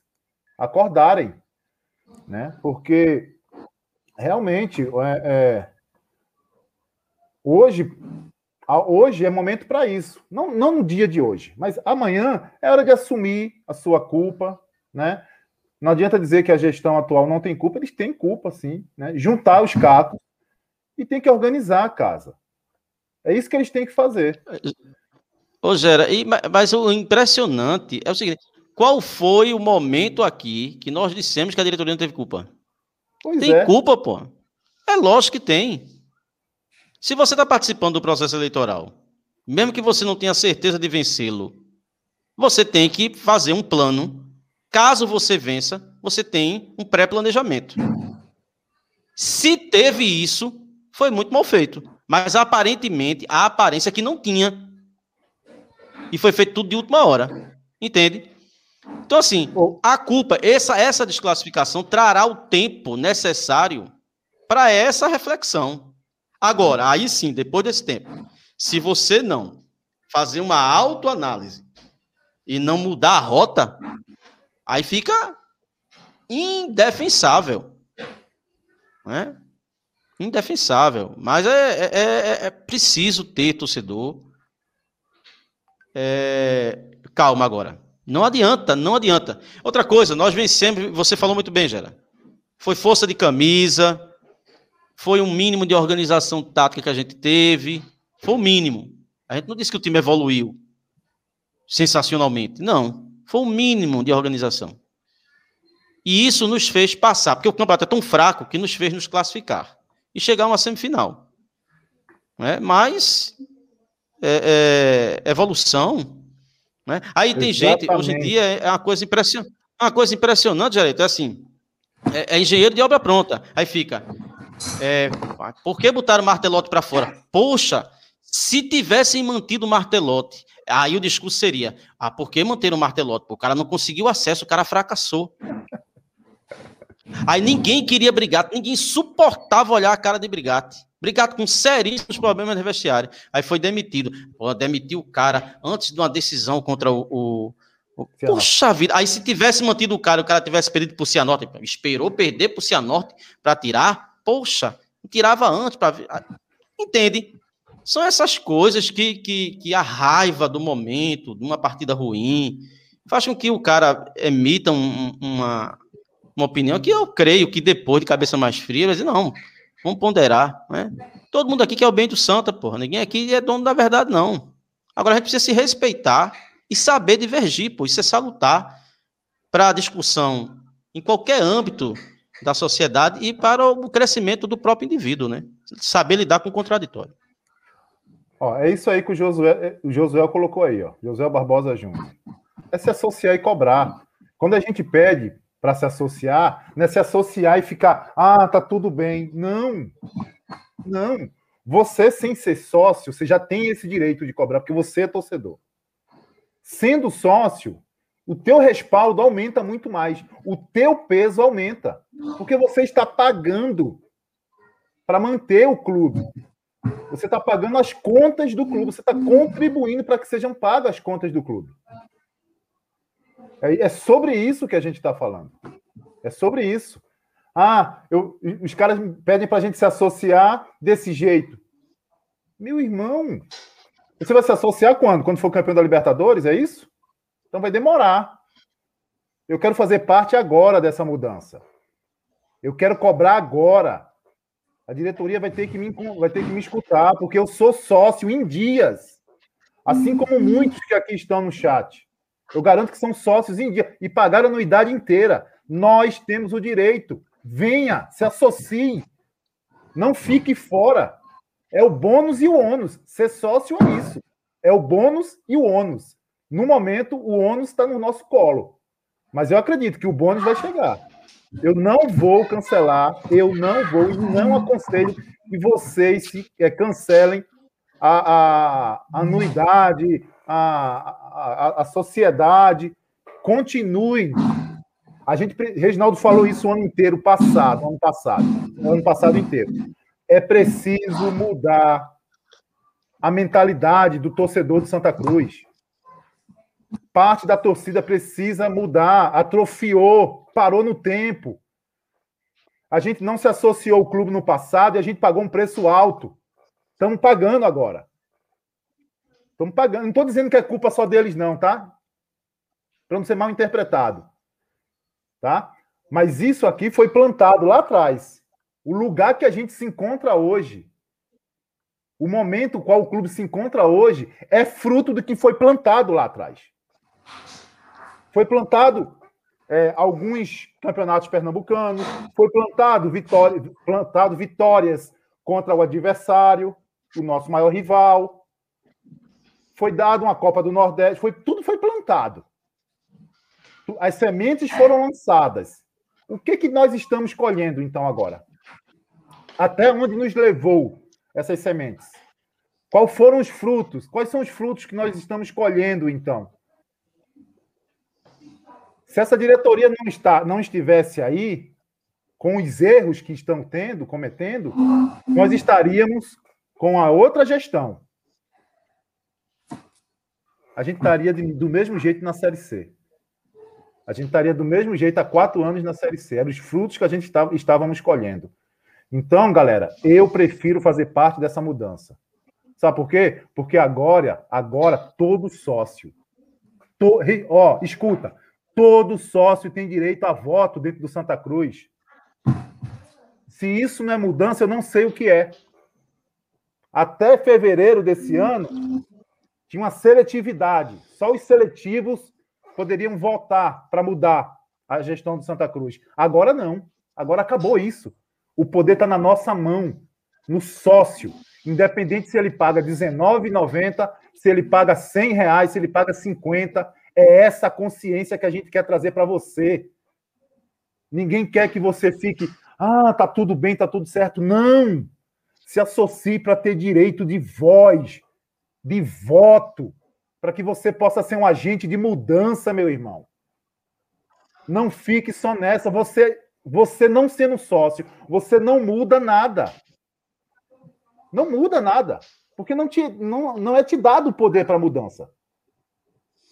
acordarem, né? Porque realmente é, é, Hoje, hoje é momento para isso. Não, não no dia de hoje, mas amanhã é hora de assumir a sua culpa, né? Não adianta dizer que a gestão atual não tem culpa, eles têm culpa, sim. Né? Juntar os cacos e tem que organizar a casa. É isso que eles têm que fazer. Ô, Gera, e, mas o impressionante é o seguinte: qual foi o momento aqui que nós dissemos que a diretoria não teve culpa? Pois tem é. culpa, pô. É lógico que tem. Se você está participando do processo eleitoral, mesmo que você não tenha certeza de vencê-lo, você tem que fazer um plano. Caso você vença, você tem um pré-planejamento. Se teve isso, foi muito mal feito. Mas aparentemente, a aparência é que não tinha. E foi feito tudo de última hora. Entende? Então, assim, a culpa, essa, essa desclassificação trará o tempo necessário para essa reflexão. Agora, aí sim, depois desse tempo, se você não fazer uma autoanálise e não mudar a rota, aí fica indefensável. Né? Indefensável. Mas é, é, é, é preciso ter torcedor. É... Calma agora. Não adianta, não adianta. Outra coisa, nós vencemos, você falou muito bem, Gera. Foi força de camisa, foi um mínimo de organização tática que a gente teve. Foi o mínimo. A gente não disse que o time evoluiu sensacionalmente. Não. Foi o mínimo de organização. E isso nos fez passar, porque o campeonato é tão fraco que nos fez nos classificar e chegar a uma semifinal. Né? Mas é, é, evolução. Né? Aí tem Exatamente. gente, hoje em dia é uma coisa impressionante. Uma coisa impressionante, Direito, é assim: é, é engenheiro de obra pronta. Aí fica, é, por que botaram o martelote para fora? Poxa, se tivessem mantido o martelote, aí o discurso seria: ah, por que manter o martelote? O cara não conseguiu acesso, o cara fracassou. Aí ninguém queria brigar, ninguém suportava olhar a cara de Brigatti. Brigatti com seríssimos problemas de vestiário. Aí foi demitido. Pô, demitiu o cara antes de uma decisão contra o, o Poxa vida, aí se tivesse mantido o cara, o cara tivesse perdido pro Cianorte, esperou perder pro Cianorte para tirar, poxa, tirava antes para entende? São essas coisas que, que, que a raiva do momento, de uma partida ruim, faz com que o cara emita um, uma, uma opinião que eu creio que depois de cabeça mais fria, vai dizer, não, vamos ponderar, né? Todo mundo aqui quer o bem do Santa, porra. Ninguém aqui é dono da verdade, não. Agora a gente precisa se respeitar e saber divergir, pô. Isso é salutar para a discussão em qualquer âmbito da sociedade e para o crescimento do próprio indivíduo, né? Saber lidar com o contraditório. Ó, é isso aí que o Josué, é, o Josué colocou aí, ó. Josué Barbosa Júnior. É se associar e cobrar. Quando a gente pede para se associar, não é se associar e ficar, ah, tá tudo bem. Não. Não. Você, sem ser sócio, você já tem esse direito de cobrar, porque você é torcedor. Sendo sócio, o teu respaldo aumenta muito mais, o teu peso aumenta, porque você está pagando para manter o clube. Você está pagando as contas do clube, você está contribuindo para que sejam pagas as contas do clube. É, é sobre isso que a gente está falando. É sobre isso. Ah, eu, os caras pedem para a gente se associar desse jeito. Meu irmão, você vai se associar quando? Quando for campeão da Libertadores? É isso? Então vai demorar. Eu quero fazer parte agora dessa mudança. Eu quero cobrar agora. A diretoria vai ter que me, vai ter que me escutar, porque eu sou sócio em dias. Assim como muitos que aqui estão no chat. Eu garanto que são sócios em dia e pagaram a anuidade inteira. Nós temos o direito. Venha, se associe. Não fique fora. É o bônus e o ônus. Ser sócio é isso. É o bônus e o ônus. No momento, o ônus está no nosso colo. Mas eu acredito que o bônus vai chegar. Eu não vou cancelar, eu não vou e não aconselho que vocês se, é, cancelem a, a, anuidade, a, a, a, sociedade. Continue. A gente, Reginaldo falou isso o ano inteiro passado, ano passado, ano passado inteiro. É preciso mudar a mentalidade do torcedor de Santa Cruz parte da torcida precisa mudar, atrofiou, parou no tempo. A gente não se associou ao clube no passado e a gente pagou um preço alto. Estamos pagando agora. Estamos pagando. Não estou dizendo que é culpa só deles, não, tá? Para não ser mal interpretado. Tá? Mas isso aqui foi plantado lá atrás. O lugar que a gente se encontra hoje, o momento qual o clube se encontra hoje, é fruto do que foi plantado lá atrás. Foi plantado é, alguns campeonatos pernambucanos, foi plantado, vitória, plantado vitórias contra o adversário, o nosso maior rival. Foi dado uma Copa do Nordeste, foi, tudo foi plantado. As sementes foram lançadas. O que, que nós estamos colhendo, então, agora? Até onde nos levou essas sementes? Quais foram os frutos? Quais são os frutos que nós estamos colhendo, então? Se essa diretoria não, está, não estivesse aí, com os erros que estão tendo, cometendo, nós estaríamos com a outra gestão. A gente estaria de, do mesmo jeito na Série C. A gente estaria do mesmo jeito há quatro anos na Série C. Eram os frutos que a gente estava, estávamos colhendo. Então, galera, eu prefiro fazer parte dessa mudança. Sabe por quê? Porque agora, agora todo sócio, to, ó, escuta, Todo sócio tem direito a voto dentro do Santa Cruz. Se isso não é mudança, eu não sei o que é. Até fevereiro desse ano, tinha uma seletividade. Só os seletivos poderiam votar para mudar a gestão do Santa Cruz. Agora não. Agora acabou isso. O poder está na nossa mão, no sócio. Independente se ele paga R$19,90, se ele paga 100 reais, se ele paga 50, é essa consciência que a gente quer trazer para você. Ninguém quer que você fique, ah, tá tudo bem, tá tudo certo. Não! Se associe para ter direito de voz, de voto, para que você possa ser um agente de mudança, meu irmão. Não fique só nessa. Você, você não sendo sócio, você não muda nada. Não muda nada, porque não, te, não, não é te dado o poder para mudança.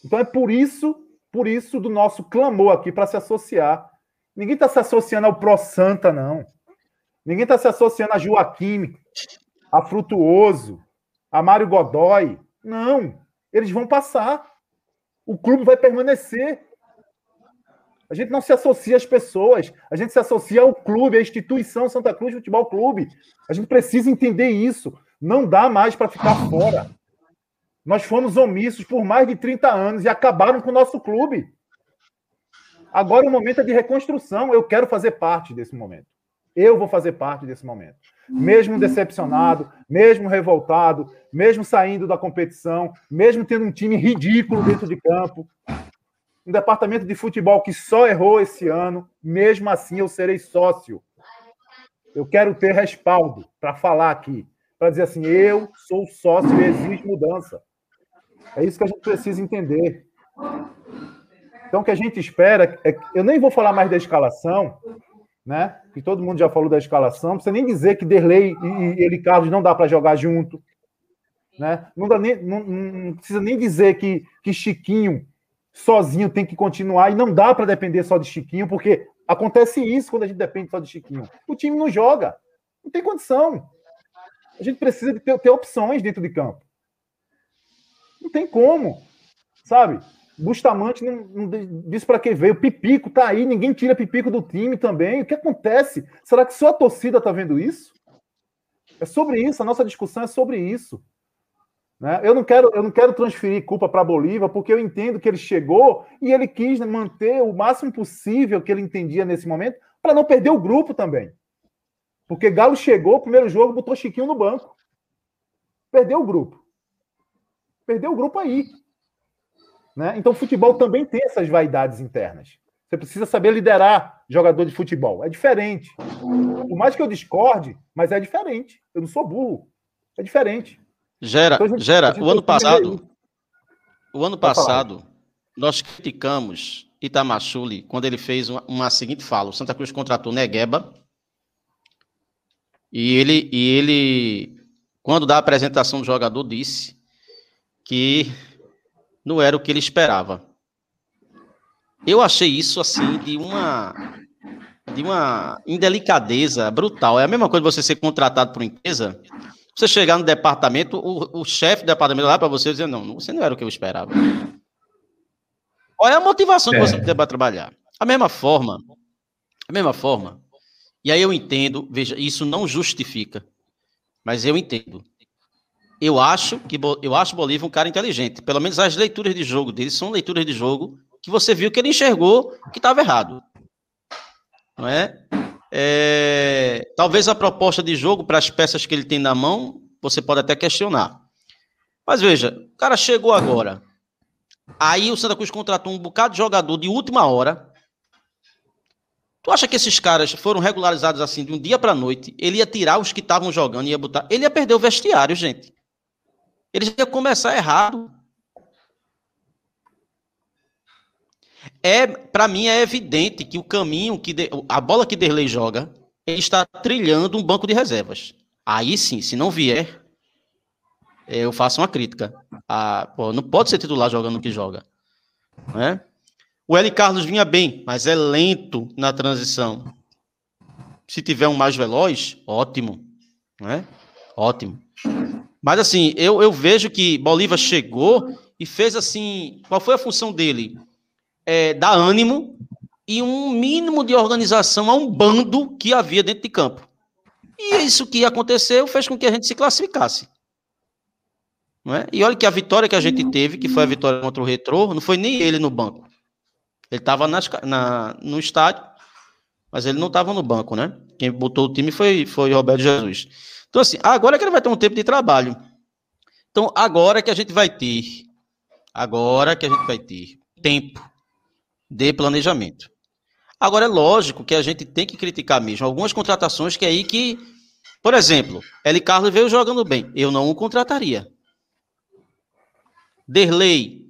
Então é por isso, por isso do nosso clamor aqui para se associar. Ninguém está se associando ao Pro Santa, não. Ninguém está se associando a Joaquim, a Frutuoso, a Mário Godoy. Não. Eles vão passar. O clube vai permanecer. A gente não se associa às pessoas, a gente se associa ao clube, à instituição Santa Cruz Futebol Clube. A gente precisa entender isso. Não dá mais para ficar fora. Nós fomos omissos por mais de 30 anos e acabaram com o nosso clube. Agora o momento é de reconstrução. Eu quero fazer parte desse momento. Eu vou fazer parte desse momento. Mesmo decepcionado, mesmo revoltado, mesmo saindo da competição, mesmo tendo um time ridículo dentro de campo, um departamento de futebol que só errou esse ano, mesmo assim eu serei sócio. Eu quero ter respaldo para falar aqui, para dizer assim: eu sou sócio e existe mudança. É isso que a gente precisa entender. Então, o que a gente espera é. Eu nem vou falar mais da escalação, né? Que todo mundo já falou da escalação. Não precisa nem dizer que Derlei e ele Carlos não dá para jogar junto. Né? Não, nem, não, não, precisa nem dizer que, que Chiquinho sozinho tem que continuar e não dá para depender só de Chiquinho, porque acontece isso quando a gente depende só de Chiquinho. O time não joga, não tem condição. A gente precisa de ter, ter opções dentro de campo. Não tem como, sabe? Bustamante não, não disse para que veio. Pipico tá aí, ninguém tira Pipico do time também. O que acontece? Será que só a torcida tá vendo isso? É sobre isso, a nossa discussão é sobre isso. Né? Eu, não quero, eu não quero transferir culpa para Bolívar, porque eu entendo que ele chegou e ele quis manter o máximo possível que ele entendia nesse momento, para não perder o grupo também. Porque Galo chegou, primeiro jogo, botou Chiquinho no banco. Perdeu o grupo. Perdeu o grupo aí. Né? Então, o futebol também tem essas vaidades internas. Você precisa saber liderar jogador de futebol. É diferente. Por mais que eu discorde, mas é diferente. Eu não sou burro. É diferente. Gera, então, gente, gera o ano passado, o ano passado, nós criticamos Itamachule quando ele fez uma, uma, seguinte fala: o Santa Cruz contratou Negueba e ele, e ele, quando dá a apresentação do jogador, disse que não era o que ele esperava. Eu achei isso assim de uma de uma indelicadeza brutal. É a mesma coisa você ser contratado por uma empresa, Você chegar no departamento, o, o chefe do departamento lá para você dizer, não, você não era o que eu esperava. Qual é a motivação é. que você tem para trabalhar? A mesma forma, a mesma forma, e aí eu entendo, veja, isso não justifica, mas eu entendo. Eu acho que eu acho Bolívar um cara inteligente. Pelo menos as leituras de jogo dele são leituras de jogo que você viu que ele enxergou que estava errado. Não é? é? Talvez a proposta de jogo para as peças que ele tem na mão, você pode até questionar. Mas veja, o cara chegou agora. Aí o Santa Cruz contratou um bocado de jogador de última hora Tu acha que esses caras foram regularizados assim de um dia para noite? Ele ia tirar os que estavam jogando e ia botar. Ele ia perder o vestiário, gente. Ele ia começar errado. É, para mim é evidente que o caminho que de, a bola que Derlei joga, ele está trilhando um banco de reservas. Aí sim, se não vier, eu faço uma crítica. Ah, pô, não pode ser titular jogando o que joga, né? O L. Carlos vinha bem, mas é lento na transição. Se tiver um mais veloz, ótimo. Né? Ótimo. Mas assim, eu, eu vejo que Bolívar chegou e fez assim. Qual foi a função dele? É, dar ânimo e um mínimo de organização a um bando que havia dentro de campo. E isso que aconteceu fez com que a gente se classificasse. Não é? E olha que a vitória que a gente teve, que foi a vitória contra o Retrô, não foi nem ele no banco. Ele estava no estádio, mas ele não estava no banco, né? Quem botou o time foi, foi Roberto Jesus. Então, assim, agora é que ele vai ter um tempo de trabalho. Então, agora é que a gente vai ter, agora é que a gente vai ter tempo de planejamento. Agora, é lógico que a gente tem que criticar mesmo algumas contratações que aí que, por exemplo, L. Carlos veio jogando bem. Eu não o contrataria. Derlei,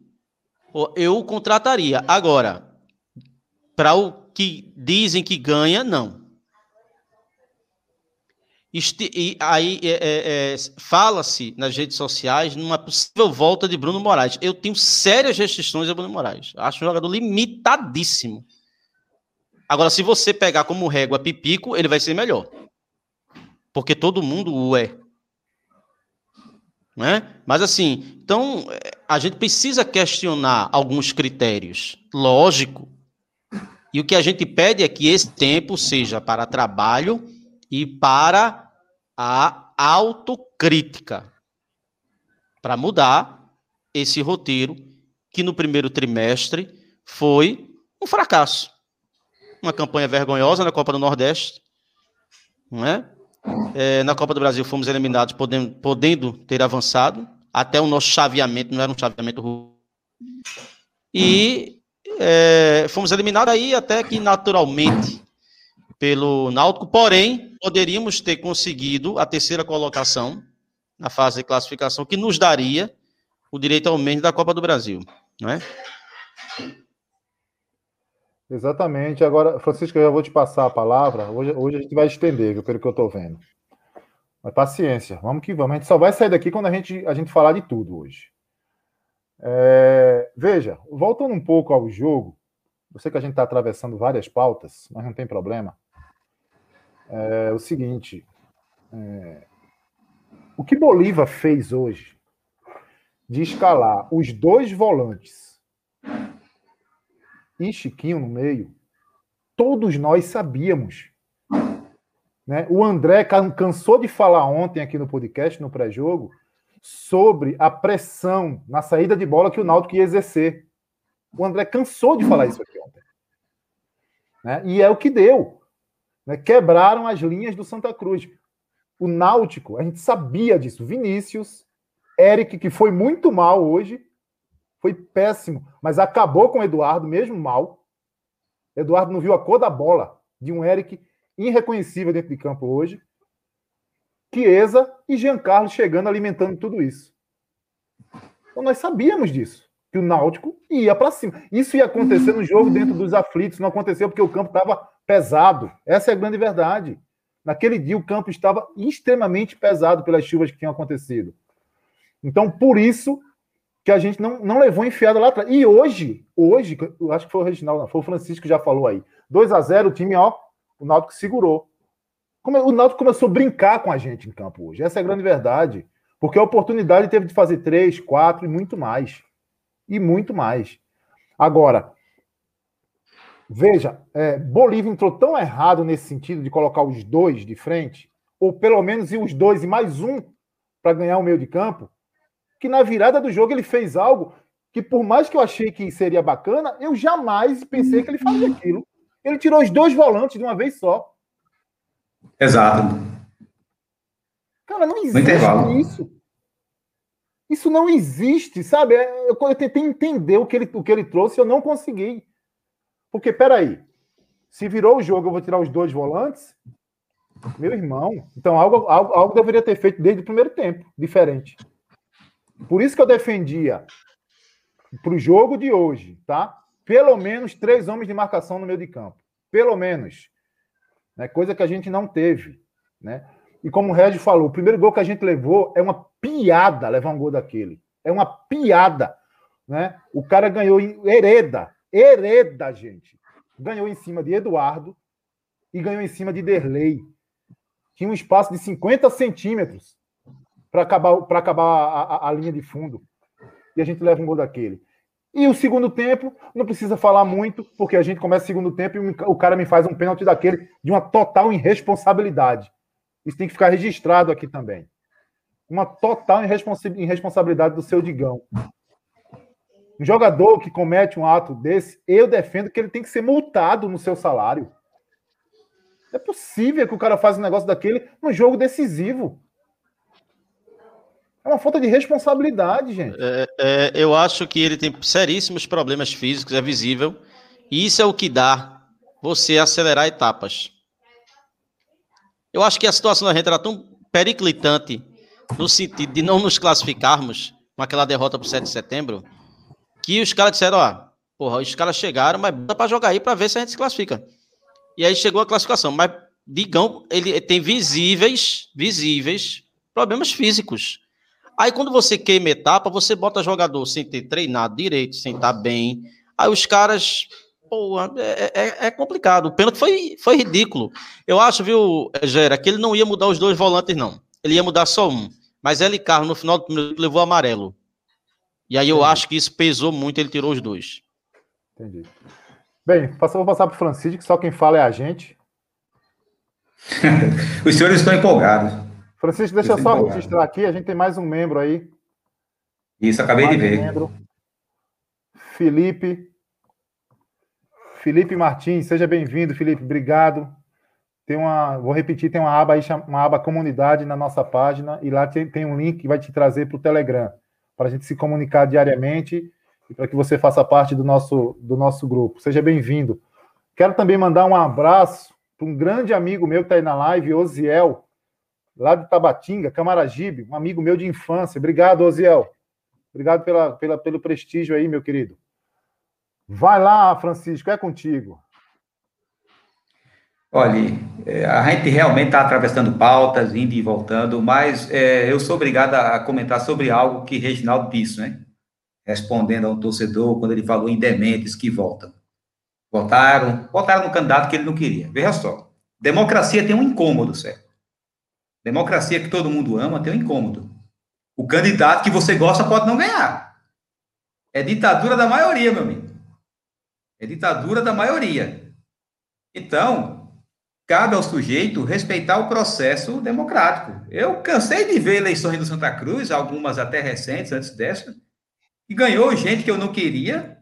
eu o contrataria. Agora, para o que dizem que ganha, não. E aí é, é, é, fala-se nas redes sociais numa possível volta de Bruno Moraes. Eu tenho sérias restrições a Bruno Moraes. Acho um jogador limitadíssimo. Agora, se você pegar como régua Pipico, ele vai ser melhor. Porque todo mundo o é. Né? Mas assim, então a gente precisa questionar alguns critérios. Lógico, e o que a gente pede é que esse tempo seja para trabalho e para a autocrítica. Para mudar esse roteiro que no primeiro trimestre foi um fracasso. Uma campanha vergonhosa na Copa do Nordeste. Não é? É, na Copa do Brasil fomos eliminados podendo, podendo ter avançado. Até o nosso chaveamento não era um chaveamento ruim. E é, fomos eliminados aí até que naturalmente pelo Náutico, porém, poderíamos ter conseguido a terceira colocação na fase de classificação, que nos daria o direito ao menos da Copa do Brasil, não é? Exatamente. Agora, Francisco, eu já vou te passar a palavra. Hoje, hoje a gente vai estender, viu, pelo que eu estou vendo. Mas paciência, vamos que vamos. A gente só vai sair daqui quando a gente, a gente falar de tudo hoje. É, veja, voltando um pouco ao jogo, eu sei que a gente está atravessando várias pautas, mas não tem problema. É o seguinte: é, o que Bolívar fez hoje de escalar os dois volantes e Chiquinho no meio, todos nós sabíamos. Né? O André cansou de falar ontem aqui no podcast, no pré-jogo, sobre a pressão na saída de bola que o Náutico ia exercer. O André cansou de falar isso aqui ontem. Né? E é o que deu. Né? Quebraram as linhas do Santa Cruz. O Náutico, a gente sabia disso. Vinícius, Eric, que foi muito mal hoje, foi péssimo, mas acabou com o Eduardo, mesmo mal. Eduardo não viu a cor da bola de um Eric irreconhecível dentro de campo hoje. Chiesa e Giancarlo chegando alimentando tudo isso. Então nós sabíamos disso, que o Náutico ia para cima. Isso ia acontecer no jogo dentro dos aflitos, não aconteceu porque o campo estava pesado. Essa é a grande verdade. Naquele dia o campo estava extremamente pesado pelas chuvas que tinham acontecido. Então, por isso que a gente não, não levou enfiada lá atrás. E hoje, hoje, eu acho que foi o Reginaldo, foi o Francisco que já falou aí. 2 a 0 o time, ó, o Náutico segurou. O Náutico começou a brincar com a gente em campo hoje. Essa é a grande verdade. Porque a oportunidade teve de fazer três, quatro e muito mais. E muito mais. Agora, veja, é, Bolívia entrou tão errado nesse sentido de colocar os dois de frente, ou pelo menos ir os dois e mais um para ganhar o meio de campo, que na virada do jogo ele fez algo que, por mais que eu achei que seria bacana, eu jamais pensei que ele faria aquilo. Ele tirou os dois volantes de uma vez só. Exato. Cara, não existe isso. Isso não existe, sabe? É, eu, eu tentei entender o que, ele, o que ele trouxe e eu não consegui. Porque, peraí, se virou o jogo, eu vou tirar os dois volantes? Meu irmão. Então, algo, algo, algo deveria ter feito desde o primeiro tempo, diferente. Por isso que eu defendia para o jogo de hoje, tá? Pelo menos três homens de marcação no meio de campo. Pelo menos. Né? Coisa que a gente não teve. Né? E como o Regis falou, o primeiro gol que a gente levou é uma piada levar um gol daquele. É uma piada. Né? O cara ganhou em hereda. Hereda, gente. Ganhou em cima de Eduardo e ganhou em cima de Derlei. Tinha um espaço de 50 centímetros para acabar, acabar a, a, a linha de fundo. E a gente leva um gol daquele. E o segundo tempo, não precisa falar muito, porque a gente começa o segundo tempo e o cara me faz um pênalti daquele de uma total irresponsabilidade. Isso tem que ficar registrado aqui também. Uma total irresponsabilidade do seu Digão. Um jogador que comete um ato desse, eu defendo que ele tem que ser multado no seu salário. É possível que o cara faça um negócio daquele num jogo decisivo. É uma falta de responsabilidade, gente. É, é, eu acho que ele tem seríssimos problemas físicos, é visível. E isso é o que dá você acelerar etapas. Eu acho que a situação da gente era tão periclitante no sentido de não nos classificarmos com aquela derrota pro 7 de setembro, que os caras disseram, ó, porra, os caras chegaram, mas dá para jogar aí para ver se a gente se classifica. E aí chegou a classificação, mas digam, ele tem visíveis, visíveis problemas físicos. Aí quando você queima etapa, você bota jogador sem ter treinado direito, sem estar bem. Aí os caras. Pô, é, é, é complicado. O pênalti foi, foi ridículo. Eu acho, viu, Gera, que ele não ia mudar os dois volantes, não. Ele ia mudar só um. Mas ele Carlos, no final do primeiro, levou amarelo. E aí eu Entendi. acho que isso pesou muito, ele tirou os dois. Entendi. Bem, vou passar para o Francisco, que só quem fala é a gente. os senhores estão empolgados. Francisco, deixa eu só registrar aqui, a gente tem mais um membro aí. Isso, acabei mais de ver. Membro. Felipe. Felipe Martins, seja bem-vindo, Felipe, obrigado. Tem uma, vou repetir, tem uma aba aí, uma aba comunidade na nossa página, e lá tem, tem um link que vai te trazer para o Telegram, para a gente se comunicar diariamente e para que você faça parte do nosso, do nosso grupo. Seja bem-vindo. Quero também mandar um abraço para um grande amigo meu que está aí na live, Osiel, lá de Tabatinga, Camaragibe, um amigo meu de infância. Obrigado, Oziel. Obrigado pela, pela, pelo prestígio aí, meu querido. Vai lá, Francisco, é contigo. Olha, é, a gente realmente está atravessando pautas, indo e voltando, mas é, eu sou obrigado a comentar sobre algo que Reginaldo disse, né? Respondendo a um torcedor quando ele falou em dementes que voltam. Votaram, votaram no candidato que ele não queria. Veja só, democracia tem um incômodo, certo? Democracia que todo mundo ama tem um incômodo. O candidato que você gosta pode não ganhar. É ditadura da maioria, meu amigo. É ditadura da maioria. Então, cabe ao sujeito respeitar o processo democrático. Eu cansei de ver eleições do Santa Cruz, algumas até recentes, antes dessa, e ganhou gente que eu não queria,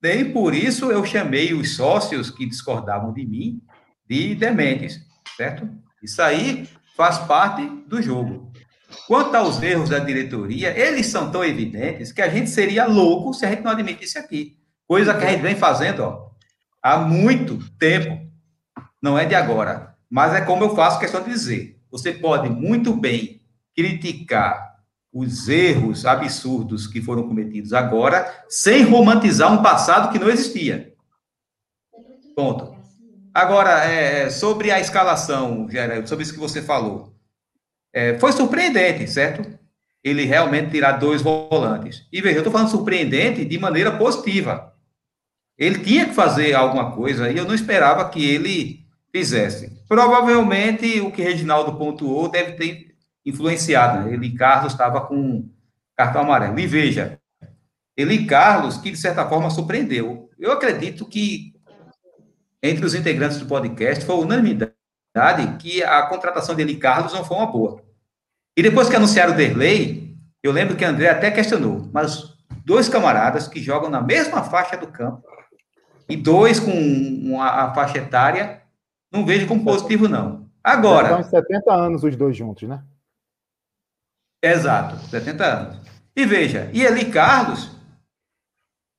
nem por isso eu chamei os sócios que discordavam de mim de dementes, certo? Isso aí faz parte do jogo. Quanto aos erros da diretoria, eles são tão evidentes que a gente seria louco se a gente não admitisse aqui. Coisa que a gente vem fazendo ó, há muito tempo. Não é de agora. Mas é como eu faço questão de dizer. Você pode muito bem criticar os erros absurdos que foram cometidos agora, sem romantizar um passado que não existia. Ponto. Agora, é, sobre a escalação, sobre isso que você falou, é, foi surpreendente, certo? Ele realmente tirar dois volantes. E veja, eu estou falando surpreendente de maneira positiva. Ele tinha que fazer alguma coisa e eu não esperava que ele fizesse. Provavelmente o que Reginaldo pontuou deve ter influenciado. Né? Ele Carlos estava com cartão amarelo. E veja, ele Carlos, que de certa forma surpreendeu. Eu acredito que entre os integrantes do podcast foi unanimidade que a contratação dele Carlos não foi uma boa. E depois que anunciaram o Derlei, eu lembro que André até questionou, mas dois camaradas que jogam na mesma faixa do campo e dois com uma, faixa etária, não vejo como positivo, não. Agora. Estão 70 anos os dois juntos, né? Exato, 70 anos. E veja, e Eli Carlos,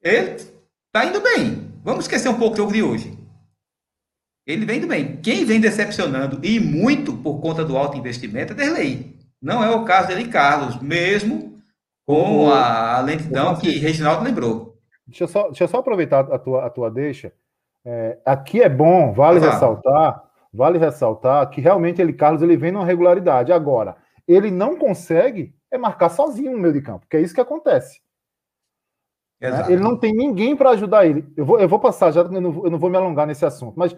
ele está indo bem. Vamos esquecer um pouco o jogo de hoje. Ele vem indo bem. Quem vem decepcionando, e muito por conta do alto investimento, é Derlei. Não é o caso dele, Carlos, mesmo com a lentidão que Reginaldo lembrou. Deixa eu só, deixa eu só aproveitar a tua, a tua deixa. É, aqui é bom, vale Exato. ressaltar, vale ressaltar que realmente ele, Carlos, ele vem numa regularidade. Agora, ele não consegue é marcar sozinho no meio de campo, que é isso que acontece. Né? Ele não tem ninguém para ajudar ele. Eu vou, eu vou passar, já eu não, eu não vou me alongar nesse assunto, mas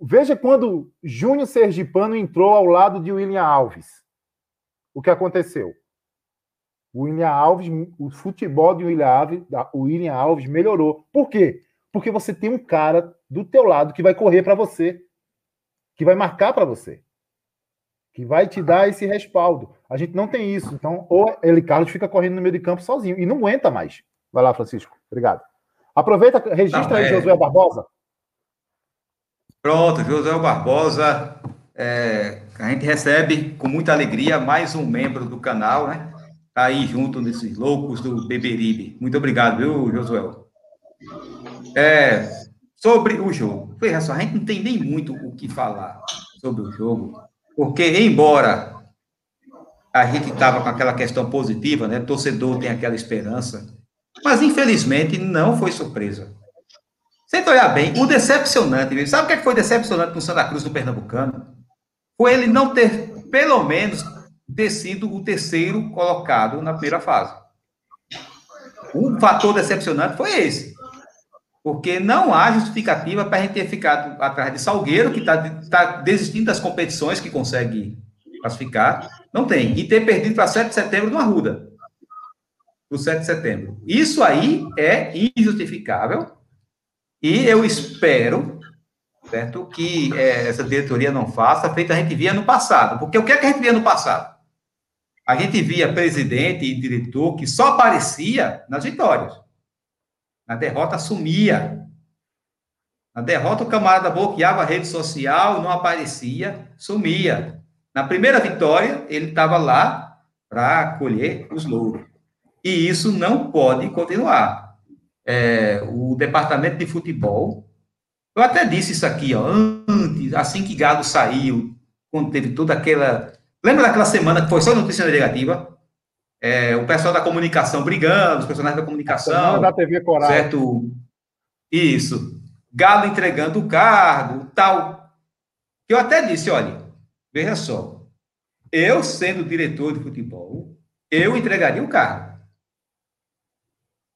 veja quando Júnior Sergipano entrou ao lado de William Alves. O que aconteceu? O William Alves, o futebol de William Alves, William Alves melhorou. Por quê? Porque você tem um cara do teu lado que vai correr para você, que vai marcar para você, que vai te dar esse respaldo. A gente não tem isso. Então, ou ele Carlos fica correndo no meio de campo sozinho e não aguenta mais. Vai lá, Francisco. Obrigado. Aproveita, registra não, é... aí Josué Barbosa. Pronto, Josué Barbosa. É, a gente recebe com muita alegria mais um membro do canal, né? Tá aí junto nesses loucos do Beberibe. Muito obrigado, viu, Josué? É, sobre o jogo. Veja só, a gente não tem nem muito o que falar sobre o jogo, porque, embora a gente estava com aquela questão positiva, né? Torcedor tem aquela esperança. Mas, infelizmente, não foi surpresa. Sem olhar bem, o decepcionante, sabe o que é foi decepcionante o Santa Cruz do Pernambucano? Foi ele não ter, pelo menos, ter sido o terceiro colocado na primeira fase. Um fator decepcionante foi esse. Porque não há justificativa para a gente ter ficado atrás de Salgueiro, que está tá desistindo das competições que consegue classificar, não tem. E ter perdido para 7 de setembro no Arruda. Do 7 de setembro. Isso aí é injustificável. E eu espero, certo, que é, essa diretoria não faça, feito a gente via no passado. Porque o que é que a gente via no passado? A gente via presidente e diretor que só aparecia nas vitórias. Na derrota sumia. Na derrota o camarada bloqueava a rede social, não aparecia, sumia. Na primeira vitória, ele estava lá para colher os louros. E isso não pode continuar. É, o departamento de futebol, eu até disse isso aqui, ó, antes, assim que Galo saiu, quando teve toda aquela. Lembra daquela semana que foi só notícia negativa? É, o pessoal da comunicação brigando, os personagens da comunicação. da TV Coragem. Certo? Isso. Galo entregando o cargo, tal. Eu até disse, olha, Veja só, eu sendo diretor de futebol, eu entregaria o cargo.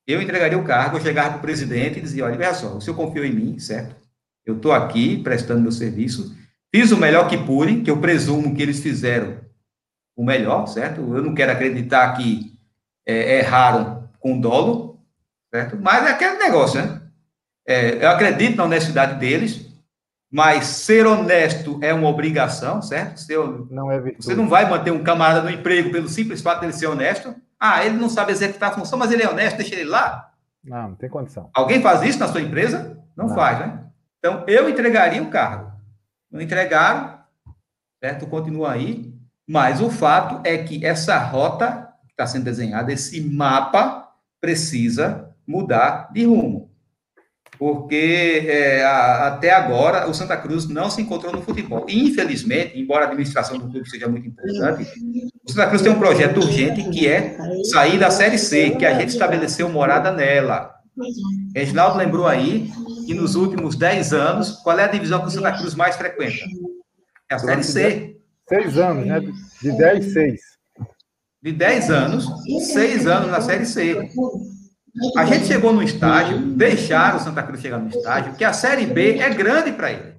Eu entregaria o cargo, eu chegava para o presidente e dizia, olha, veja só, o senhor confiou em mim, certo? Eu estou aqui prestando meu serviço, fiz o melhor que pude, que eu presumo que eles fizeram o melhor, certo? Eu não quero acreditar que é, erraram com dolo, certo? Mas é aquele negócio, né? É, eu acredito na honestidade deles, mas ser honesto é uma obrigação, certo? Ser, não é virtude. Você não vai manter um camarada no emprego pelo simples fato de ele ser honesto. Ah, ele não sabe executar a função, mas ele é honesto, deixa ele lá. Não, não tem condição. Alguém faz isso na sua empresa? Não, não. faz, né? Então, eu entregaria o cargo. Não entregaram, certo? Continua aí. Mas o fato é que essa rota que está sendo desenhada, esse mapa, precisa mudar de rumo porque é, a, até agora o Santa Cruz não se encontrou no futebol. infelizmente, embora a administração do clube seja muito importante, o Santa Cruz tem um projeto urgente que é sair da Série C, que a gente estabeleceu morada nela. Reginaldo lembrou aí que nos últimos 10 anos, qual é a divisão que o Santa Cruz mais frequenta? É a Série C. Seis anos, né? De 10, 6. De 10 anos, 6 anos na Série C. A gente chegou no estágio, deixaram o Santa Cruz chegar no estágio, que a Série B é grande para ele.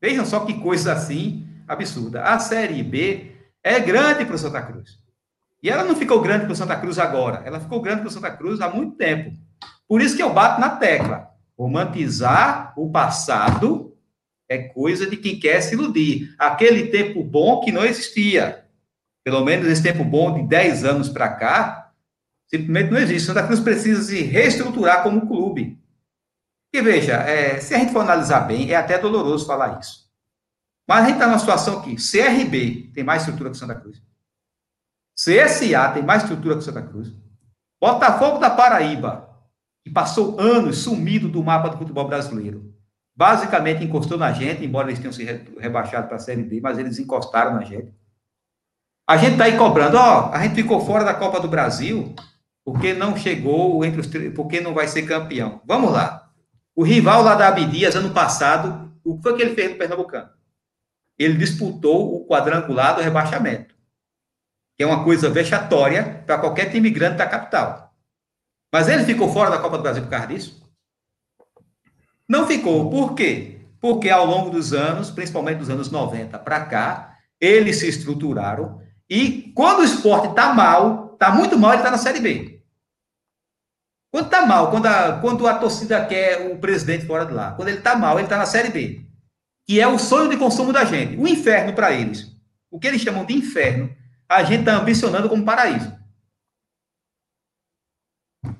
Vejam só que coisa assim absurda. A Série B é grande para o Santa Cruz. E ela não ficou grande para o Santa Cruz agora. Ela ficou grande para o Santa Cruz há muito tempo. Por isso que eu bato na tecla. Romantizar o passado é coisa de quem quer se iludir. Aquele tempo bom que não existia. Pelo menos esse tempo bom de 10 anos para cá, simplesmente não existe. Santa Cruz precisa se reestruturar como clube. E veja, é, se a gente for analisar bem, é até doloroso falar isso. Mas a gente está numa situação que CRB tem mais estrutura que Santa Cruz. CSA tem mais estrutura que Santa Cruz. Botafogo da Paraíba que passou anos sumido do mapa do futebol brasileiro. Basicamente encostou na gente, embora eles tenham se rebaixado para a Série B, mas eles encostaram na gente. A gente está aí cobrando, ó, a gente ficou fora da Copa do Brasil porque não chegou entre os porque não vai ser campeão. Vamos lá. O rival lá da Abdias, ano passado, o que foi que ele fez no Pernambucano? Ele disputou o quadrangular do rebaixamento, que é uma coisa vexatória para qualquer time grande da capital. Mas ele ficou fora da Copa do Brasil por causa disso? Não ficou. Por quê? Porque ao longo dos anos, principalmente dos anos 90 para cá, eles se estruturaram e quando o esporte está mal, está muito mal, ele está na Série B. Quando está mal, quando a, quando a torcida quer o presidente fora de lá, quando ele está mal, ele está na Série B. Que é o sonho de consumo da gente. O inferno para eles. O que eles chamam de inferno, a gente está ambicionando como paraíso.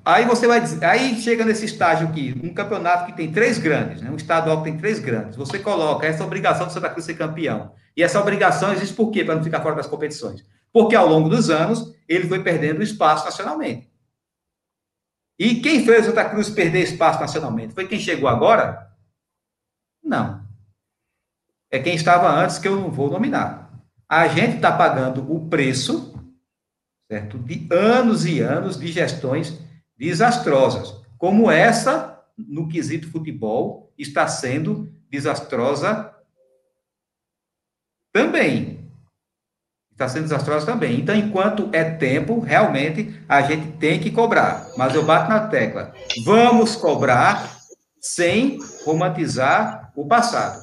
Aí você vai dizer, aí chega nesse estágio aqui, um campeonato que tem três grandes, né? um estadual que tem três grandes. Você coloca essa obrigação do Santa Cruz ser campeão. E essa obrigação existe por quê? Para não ficar fora das competições. Porque ao longo dos anos ele foi perdendo espaço nacionalmente. E quem fez o Santa Cruz perder espaço nacionalmente? Foi quem chegou agora? Não. É quem estava antes que eu não vou nominar. A gente está pagando o preço, certo? De anos e anos de gestões desastrosas, como essa, no quesito futebol, está sendo desastrosa também. Está sendo desastrosa também. Então, enquanto é tempo, realmente, a gente tem que cobrar. Mas eu bato na tecla. Vamos cobrar sem romantizar o passado.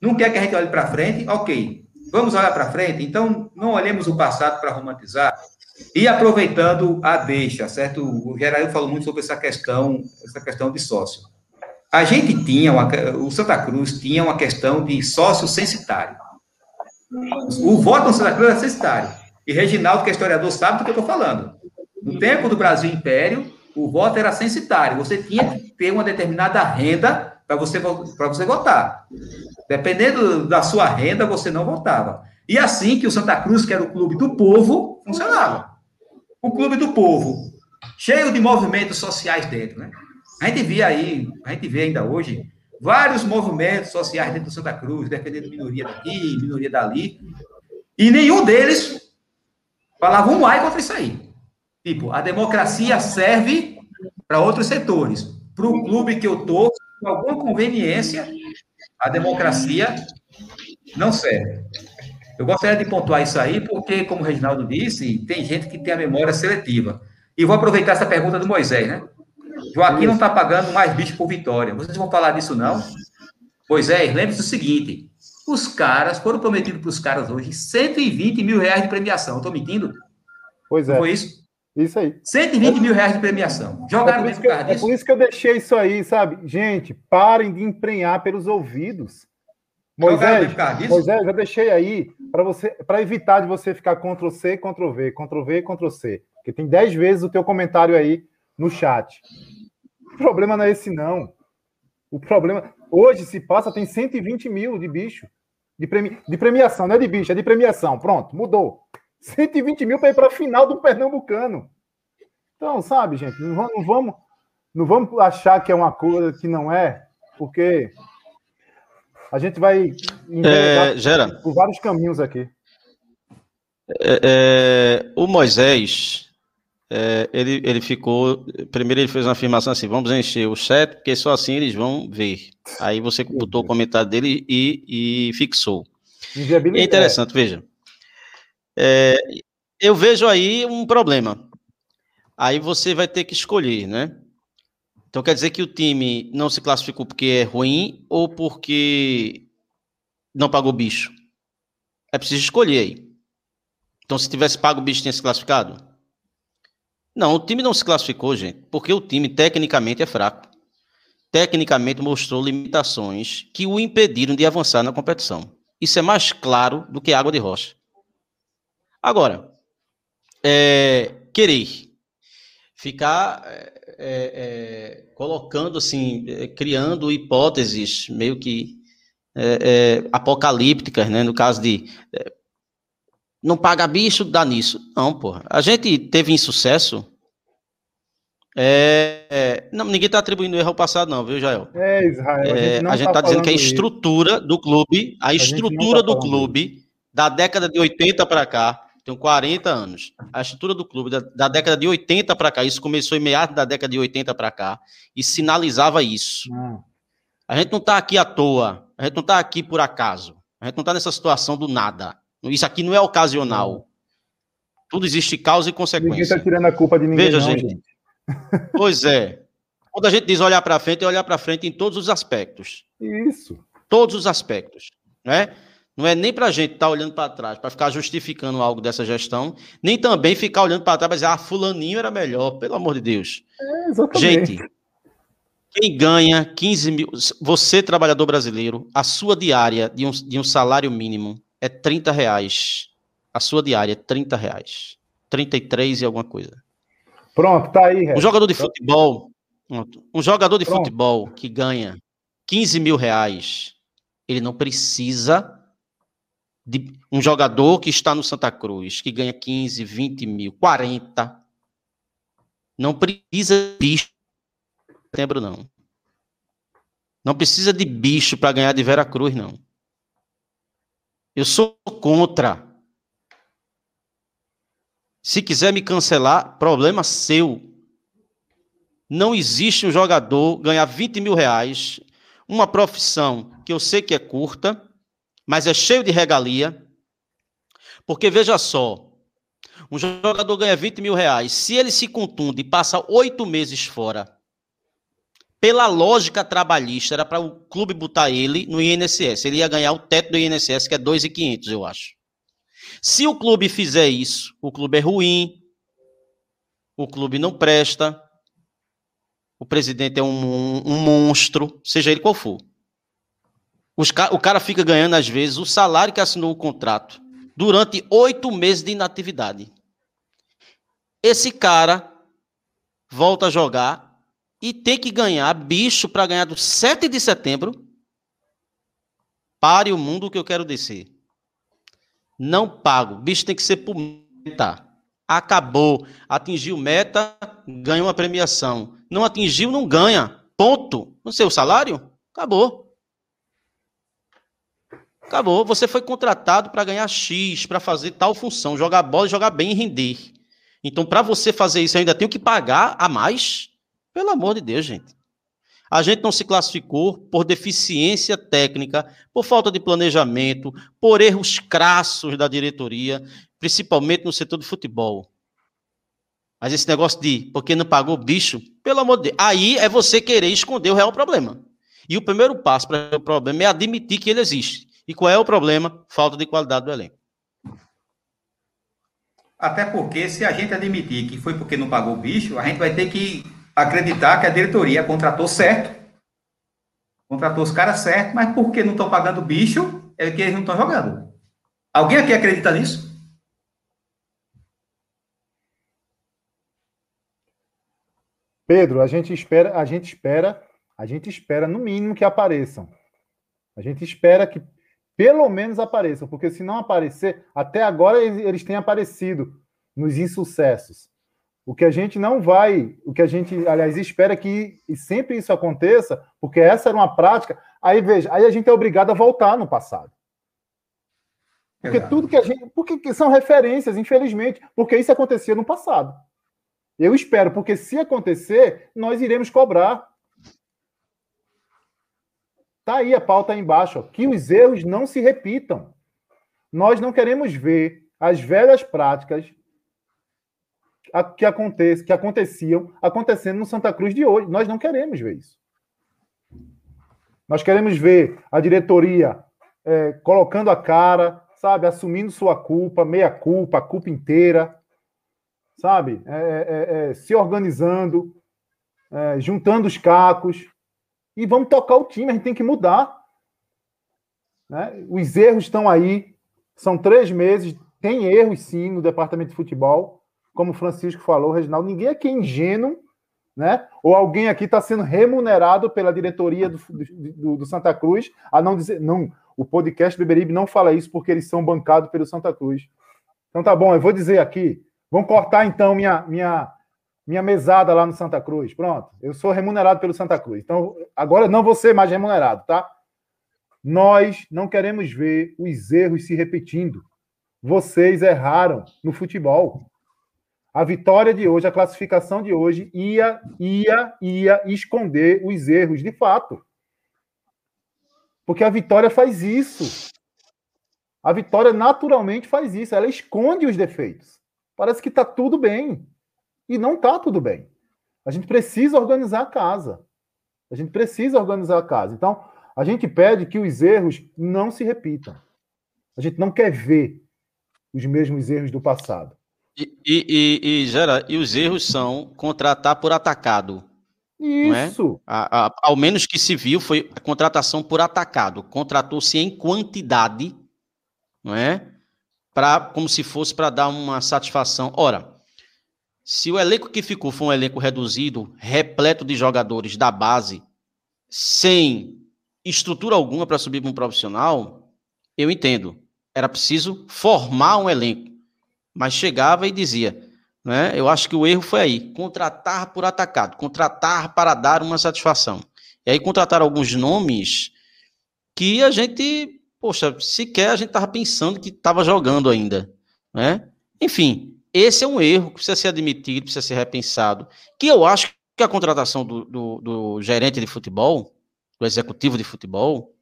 Não quer que a gente olhe para frente? Ok. Vamos olhar para frente? Então, não olhemos o passado para romantizar, e aproveitando a deixa, certo? O Gerail falou muito sobre essa questão, essa questão de sócio. A gente tinha, uma, o Santa Cruz tinha uma questão de sócio censitário. O voto no Santa Cruz era censitário. E Reginaldo, que é historiador, sabe do que eu estou falando. No tempo do Brasil Império, o voto era censitário. Você tinha que ter uma determinada renda para você, você votar. Dependendo da sua renda, você não votava. E assim que o Santa Cruz, que era o clube do povo, funcionava o Clube do Povo, cheio de movimentos sociais dentro, né? A gente vê aí, a gente vê ainda hoje, vários movimentos sociais dentro do Santa Cruz, defendendo minoria daqui, minoria dali, e nenhum deles falava um ai contra isso aí. Tipo, a democracia serve para outros setores. Para o clube que eu tô, com alguma conveniência, a democracia não serve. Eu gostaria de pontuar isso aí, porque, como o Reginaldo disse, tem gente que tem a memória seletiva. E vou aproveitar essa pergunta do Moisés, né? Joaquim não está pagando mais bicho por vitória. Vocês vão falar disso, não? Moisés, lembre-se do seguinte: os caras foram prometidos para os caras hoje 120 mil reais de premiação. Estou mentindo? Pois é. Foi isso? Isso aí. 120 é, mil reais de premiação. Jogaram é por, eu, é por isso que eu deixei isso aí, sabe? Gente, parem de emprenhar pelos ouvidos. Moisés, Moisés, eu deixei aí para você, para evitar de você ficar Ctrl C, Ctrl V, Ctrl V, Ctrl C, porque tem 10 vezes o teu comentário aí no chat. O problema não é esse não. O problema hoje se passa tem 120 mil de bicho de, premi, de premiação, não é de bicho, é de premiação. Pronto, mudou. 120 mil para ir para a final do Pernambucano. Então, sabe, gente, não vamos, não vamos, achar que é uma coisa que não é, porque a gente vai é, gera. por vários caminhos aqui. É, é, o Moisés, é, ele, ele ficou. Primeiro, ele fez uma afirmação assim: vamos encher o chat, porque só assim eles vão ver. Aí você botou o comentário dele e, e fixou. É interessante, veja. É, eu vejo aí um problema. Aí você vai ter que escolher, né? Então quer dizer que o time não se classificou porque é ruim ou porque não pagou bicho? É preciso escolher aí. Então, se tivesse pago o bicho, tinha se classificado? Não, o time não se classificou, gente, porque o time tecnicamente é fraco. Tecnicamente mostrou limitações que o impediram de avançar na competição. Isso é mais claro do que água de rocha. Agora, é, querer ficar é, é, é colocando assim, é, criando hipóteses meio que é, apocalípticas, né? No caso de não paga bicho, dá nisso. Não, porra. A gente teve insucesso. É, é, não, ninguém está atribuindo erro ao passado, não, viu, Jael? É, Israel. A gente está tá dizendo que a estrutura isso. do clube, a, a estrutura tá do clube, isso. da década de 80 para cá, tenho 40 anos. A estrutura do clube, da, da década de 80 para cá, isso começou em meados da década de 80 para cá, e sinalizava isso. Hum. A gente não está aqui à toa, a gente não está aqui por acaso, a gente não está nessa situação do nada. Isso aqui não é ocasional. Tudo existe causa e consequência. Ninguém está tirando a culpa de ninguém. Veja, não, gente. gente. Pois é. Quando a gente diz olhar para frente, é olhar para frente em todos os aspectos. Isso. Todos os aspectos. Né? Não é nem para a gente estar tá olhando para trás, para ficar justificando algo dessa gestão, nem também ficar olhando para trás para dizer, ah, fulaninho era melhor, pelo amor de Deus. É, exatamente. Gente, quem ganha 15 mil, você, trabalhador brasileiro, a sua diária de um, de um salário mínimo é 30 reais. A sua diária é 30 reais. 33 e alguma coisa. Pronto, tá aí. Um jogador de futebol, um jogador de Pronto. futebol que ganha 15 mil reais, ele não precisa de um jogador que está no Santa Cruz, que ganha 15, 20 mil, 40. Não precisa de bicho setembro, não. Não precisa de bicho para ganhar de Vera Cruz, não. Eu sou contra. Se quiser me cancelar, problema seu. Não existe um jogador ganhar 20 mil reais, uma profissão que eu sei que é curta, mas é cheio de regalia. Porque veja só, um jogador ganha 20 mil reais. Se ele se contunde e passa oito meses fora, pela lógica trabalhista, era para o clube botar ele no INSS. Ele ia ganhar o teto do INSS, que é 2.500, eu acho. Se o clube fizer isso, o clube é ruim, o clube não presta, o presidente é um, um monstro, seja ele qual for. Os, o cara fica ganhando, às vezes, o salário que assinou o contrato durante oito meses de inatividade. Esse cara volta a jogar e tem que ganhar bicho para ganhar do 7 de setembro. Pare o mundo que eu quero descer. Não pago. Bicho tem que ser por meta. Acabou. Atingiu meta, ganha uma premiação. Não atingiu, não ganha. Ponto. No seu salário? Acabou. Acabou. Você foi contratado para ganhar X, para fazer tal função, jogar bola, jogar bem e render. Então, para você fazer isso, eu ainda tenho que pagar a mais? Pelo amor de Deus, gente. A gente não se classificou por deficiência técnica, por falta de planejamento, por erros crassos da diretoria, principalmente no setor do futebol. Mas esse negócio de porque não pagou bicho, pelo amor de Deus, aí é você querer esconder o real problema. E o primeiro passo para o problema é admitir que ele existe. E qual é o problema? Falta de qualidade do elenco. Até porque, se a gente admitir que foi porque não pagou bicho, a gente vai ter que acreditar que a diretoria contratou certo, contratou os caras certo, mas porque não estão pagando bicho, é que eles não estão jogando. Alguém aqui acredita nisso? Pedro, a gente espera, a gente espera, a gente espera no mínimo que apareçam. A gente espera que pelo menos apareçam, porque se não aparecer, até agora eles têm aparecido nos insucessos. O que a gente não vai, o que a gente, aliás, espera que sempre isso aconteça, porque essa era uma prática. Aí veja, aí a gente é obrigado a voltar no passado. Porque Exato. tudo que a gente. Porque são referências, infelizmente, porque isso acontecia no passado. Eu espero, porque se acontecer, nós iremos cobrar. Tá aí a pauta aí embaixo, ó, que os erros não se repitam. Nós não queremos ver as velhas práticas que, aconteça, que aconteciam acontecendo no Santa Cruz de hoje. Nós não queremos ver isso. Nós queremos ver a diretoria é, colocando a cara, sabe? Assumindo sua culpa, meia culpa, a culpa inteira, sabe? É, é, é se organizando, é, juntando os cacos e vamos tocar o time. A gente tem que mudar. Né? Os erros estão aí, são três meses, tem erros sim no departamento de futebol, como o Francisco falou, Reginaldo. Ninguém aqui é ingênuo né? Ou alguém aqui está sendo remunerado pela diretoria do, do, do, Santa Cruz a não dizer. Não, o podcast Beberibe não fala isso porque eles são bancados pelo Santa Cruz. Então tá bom, eu vou dizer aqui. Vamos cortar então minha, minha, minha mesada lá no Santa Cruz. Pronto, eu sou remunerado pelo Santa Cruz. Então agora não vou ser mais remunerado, tá? Nós não queremos ver os erros se repetindo. Vocês erraram no futebol. A vitória de hoje, a classificação de hoje, ia, ia, ia esconder os erros de fato. Porque a vitória faz isso. A vitória naturalmente faz isso. Ela esconde os defeitos. Parece que está tudo bem. E não está tudo bem. A gente precisa organizar a casa. A gente precisa organizar a casa. Então, a gente pede que os erros não se repitam. A gente não quer ver os mesmos erros do passado. E, e, e, gera, e os erros são contratar por atacado. É? Isso. É? A, a, ao menos que se viu foi a contratação por atacado. Contratou-se em quantidade, não é? Pra, como se fosse para dar uma satisfação. Ora, se o elenco que ficou foi um elenco reduzido, repleto de jogadores da base, sem estrutura alguma para subir para um profissional, eu entendo. Era preciso formar um elenco mas chegava e dizia, né? Eu acho que o erro foi aí, contratar por atacado, contratar para dar uma satisfação. E aí contrataram alguns nomes que a gente, poxa, sequer a gente estava pensando que estava jogando ainda, né? Enfim, esse é um erro que precisa ser admitido, precisa ser repensado, que eu acho que a contratação do, do, do gerente de futebol, do executivo de futebol,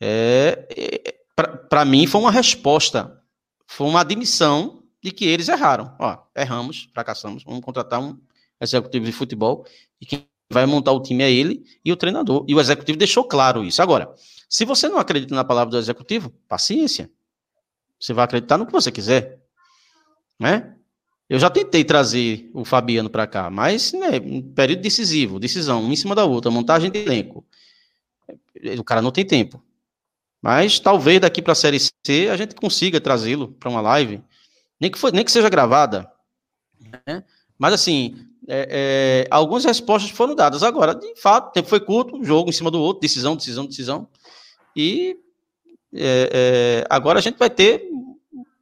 é, é para mim foi uma resposta, foi uma admissão de que eles erraram. Ó, erramos, fracassamos, vamos contratar um executivo de futebol e quem vai montar o time é ele e o treinador. E o executivo deixou claro isso. Agora, se você não acredita na palavra do executivo, paciência. Você vai acreditar no que você quiser. Né? Eu já tentei trazer o Fabiano para cá, mas né, um período decisivo, decisão, um em cima da outra, montagem de elenco. O cara não tem tempo. Mas talvez daqui para a Série C a gente consiga trazê-lo para uma live nem que, for, nem que seja gravada. Né? Mas, assim, é, é, algumas respostas foram dadas. Agora, de fato, o tempo foi curto, um jogo em cima do outro, decisão, decisão, decisão. E é, é agora a gente vai ter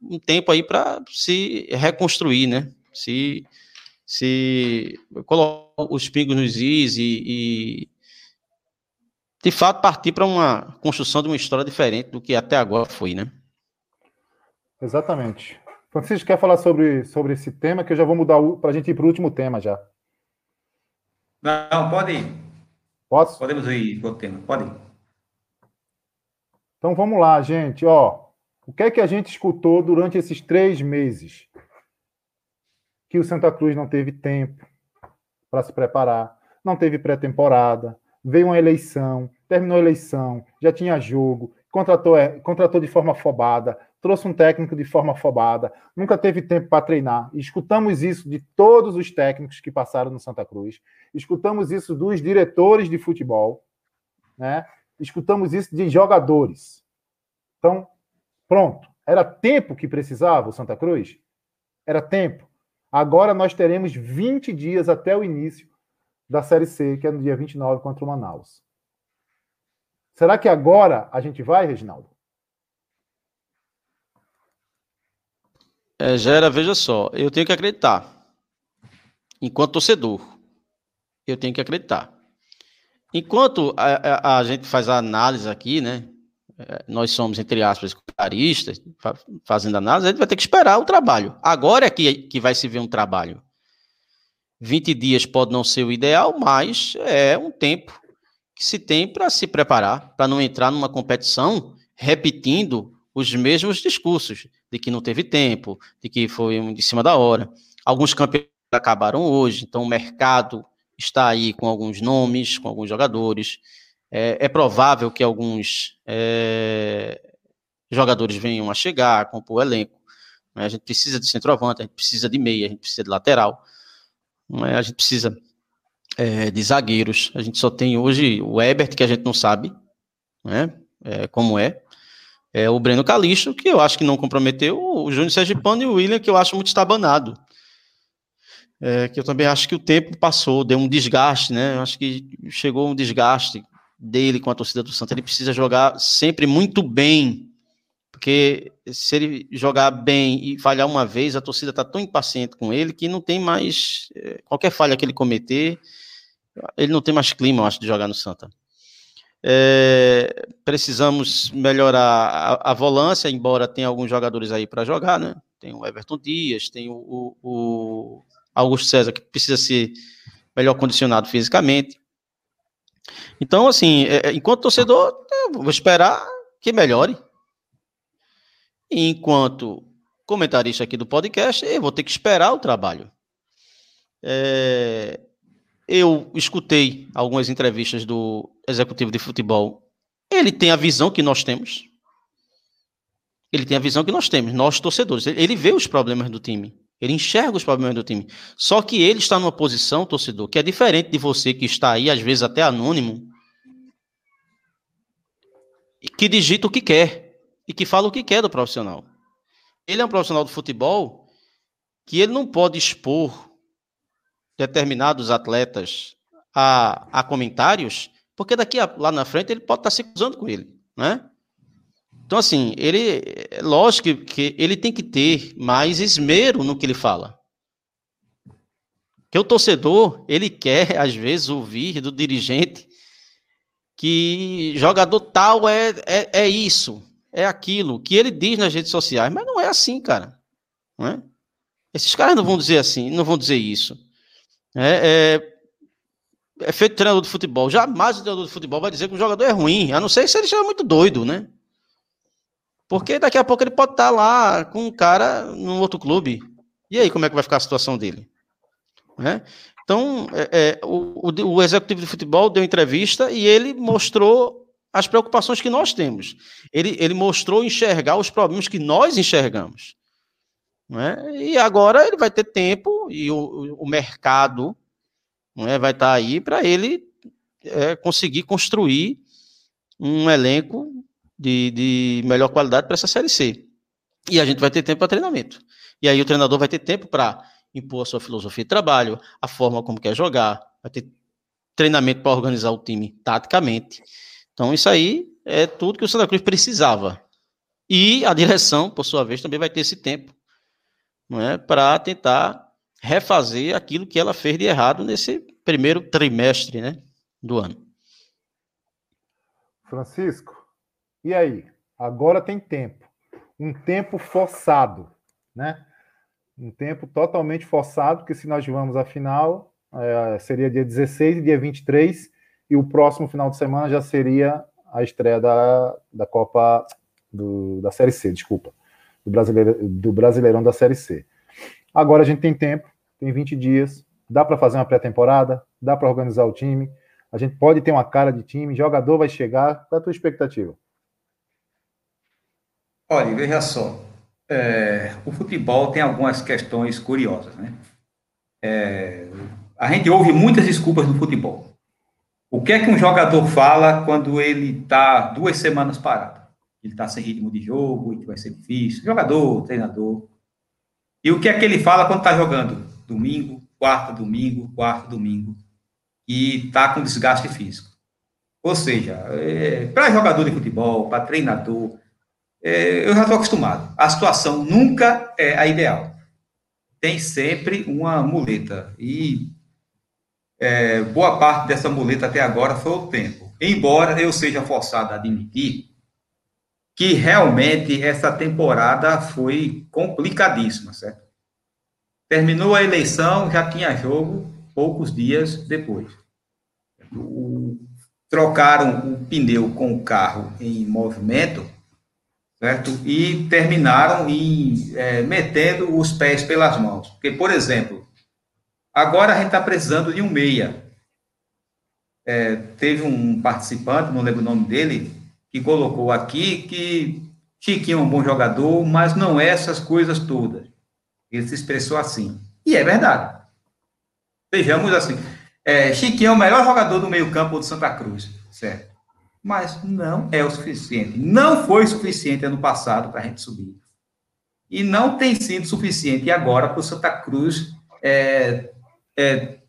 um tempo aí para se reconstruir, né? Se, se colocar os pingos nos is e, e de fato partir para uma construção de uma história diferente do que até agora foi, né? Exatamente. Francisco, quer falar sobre, sobre esse tema, que eu já vou mudar para a gente ir para o último tema já. Não, pode ir. Posso? Podemos ir para o tema, pode ir. Então vamos lá, gente. Ó, o que é que a gente escutou durante esses três meses? Que o Santa Cruz não teve tempo para se preparar, não teve pré-temporada, veio uma eleição, terminou a eleição, já tinha jogo, contratou, é, contratou de forma afobada, trouxe um técnico de forma afobada, nunca teve tempo para treinar. Escutamos isso de todos os técnicos que passaram no Santa Cruz, escutamos isso dos diretores de futebol, né? escutamos isso de jogadores. Então, pronto. Era tempo que precisava o Santa Cruz? Era tempo. Agora nós teremos 20 dias até o início da Série C, que é no dia 29 contra o Manaus. Será que agora a gente vai, Reginaldo? É, Gera, veja só, eu tenho que acreditar. Enquanto torcedor, eu tenho que acreditar. Enquanto a, a, a gente faz a análise aqui, né? É, nós somos, entre aspas, caristas, fazendo análise, a gente vai ter que esperar o trabalho. Agora é que, que vai se ver um trabalho. 20 dias pode não ser o ideal, mas é um tempo que se tem para se preparar, para não entrar numa competição repetindo os mesmos discursos de que não teve tempo, de que foi de cima da hora. Alguns campeonatos acabaram hoje, então o mercado está aí com alguns nomes, com alguns jogadores. É, é provável que alguns é, jogadores venham a chegar, compor o elenco. Né? A gente precisa de centroavante, a gente precisa de meia, a gente precisa de lateral. Né? A gente precisa é, de zagueiros. A gente só tem hoje o Ebert, que a gente não sabe né? É, como é. é. O Breno Calixto, que eu acho que não comprometeu, o Júnior Sergipano e o William, que eu acho muito estabanado. É, que eu também acho que o tempo passou, deu um desgaste, né? Eu acho que chegou um desgaste dele com a torcida do Santa. Ele precisa jogar sempre muito bem, porque se ele jogar bem e falhar uma vez, a torcida está tão impaciente com ele que não tem mais. É, qualquer falha que ele cometer, ele não tem mais clima, eu acho, de jogar no Santa. É, precisamos melhorar a, a, volância, embora tenha alguns jogadores aí para jogar, né? Tem o Everton Dias, tem o, o, o Augusto César, que precisa ser melhor condicionado fisicamente. Então, assim, é, é enquanto torcedor, vou esperar que melhore. enquanto comentarista aqui do podcast, eu vou ter que esperar o trabalho. É, eu escutei algumas entrevistas do executivo de futebol. Ele tem a visão que nós temos. Ele tem a visão que nós temos, nós torcedores. Ele vê os problemas do time. Ele enxerga os problemas do time. Só que ele está numa posição, torcedor, que é diferente de você que está aí, às vezes até anônimo, que digita o que quer e que fala o que quer do profissional. Ele é um profissional do futebol que ele não pode expor determinados atletas a, a comentários, porque daqui a, lá na frente ele pode estar se cruzando com ele, né? Então, assim, ele, é lógico que, ele tem que ter mais esmero no que ele fala. Que o torcedor, ele quer, às vezes, ouvir do dirigente que jogador tal é, é, é isso, é aquilo, que ele diz nas redes sociais, mas não é assim, cara. Não é? Esses caras não vão dizer assim, não vão dizer isso. É, é, é feito treinador de futebol. Jamais o treinador de futebol vai dizer que o jogador é ruim, a não ser se ele estiver muito doido, né? Porque daqui a pouco ele pode estar lá com um cara num outro clube. E aí, como é que vai ficar a situação dele? Né? Então, é, é, o, o, o, executivo de futebol deu entrevista e ele mostrou as preocupações que nós temos. Ele, ele mostrou enxergar os problemas que nós enxergamos. Né? E agora ele vai ter tempo e o, o mercado né, vai estar aí para ele é, conseguir construir um elenco de, de melhor qualidade para essa Série C. E a gente vai ter tempo para treinamento. E aí o treinador vai ter tempo para impor a sua filosofia de trabalho, a forma como quer jogar, vai ter treinamento para organizar o time taticamente. Então isso aí é tudo que o Santa Cruz precisava. E a direção, por sua vez, também vai ter esse tempo não é, para tentar refazer aquilo que ela fez de errado nesse primeiro trimestre né, do ano. Francisco, e aí? Agora tem tempo. Um tempo forçado, né? Um tempo totalmente forçado, porque se nós vamos à final, é, seria dia 16 e dia 23, e o próximo final de semana já seria a estreia da, da Copa do, da Série C, desculpa, do, brasileiro, do Brasileirão da Série C. Agora a gente tem tempo, tem 20 dias, dá para fazer uma pré-temporada, dá para organizar o time, a gente pode ter uma cara de time, jogador vai chegar. Qual é a tua expectativa? Olha, veja só, é, o futebol tem algumas questões curiosas, né? É, a gente ouve muitas desculpas no futebol. O que é que um jogador fala quando ele está duas semanas parado? Ele está sem ritmo de jogo, que vai ser difícil. Jogador, treinador. E o que é que ele fala quando está jogando? Domingo, quarta, domingo, quarto, domingo. E está com desgaste físico. Ou seja, é, para jogador de futebol, para treinador, é, eu já estou acostumado. A situação nunca é a ideal. Tem sempre uma muleta. E é, boa parte dessa muleta até agora foi o tempo. Embora eu seja forçado a admitir que realmente essa temporada foi complicadíssima, certo? Terminou a eleição, já tinha jogo poucos dias depois. O, trocaram o pneu com o carro em movimento certo? E terminaram em, é, metendo os pés pelas mãos. Porque, por exemplo, agora a gente está precisando de um meia. É, teve um participante, não lembro o nome dele, que colocou aqui que Chiquinho é um bom jogador, mas não é essas coisas todas. Ele se expressou assim. E é verdade. Vejamos assim. É, Chiquinho é o melhor jogador do meio-campo do Santa Cruz, certo? Mas não é o suficiente. Não foi suficiente ano passado para a gente subir. E não tem sido suficiente agora para o Santa Cruz é, é,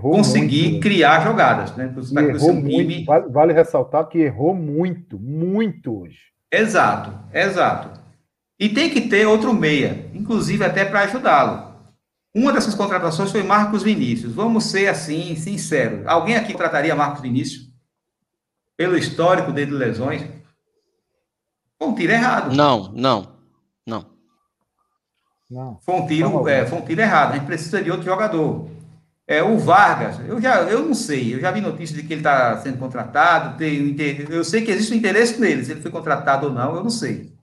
conseguir muito, criar jogadas. Né? errou um muito. Vale, vale, ressaltar que errou muito, muito hoje. Exato, exato. E tem que ter outro meia, inclusive até para ajudá-lo. Uma dessas contratações foi Marcos Vinícius. Vamos ser assim, sinceros. Alguém aqui trataria Marcos Vinícius? Pelo histórico dele de lesões? Foi um tiro errado. Não, não, não. não. Foi um tiro, é, foi um tiro errado. A gente precisa de outro jogador. É, o Vargas, eu já eu não sei, eu já vi notícia de que ele está sendo contratado, tem, eu sei que existe um interesse nele, se ele foi contratado ou não, eu não sei.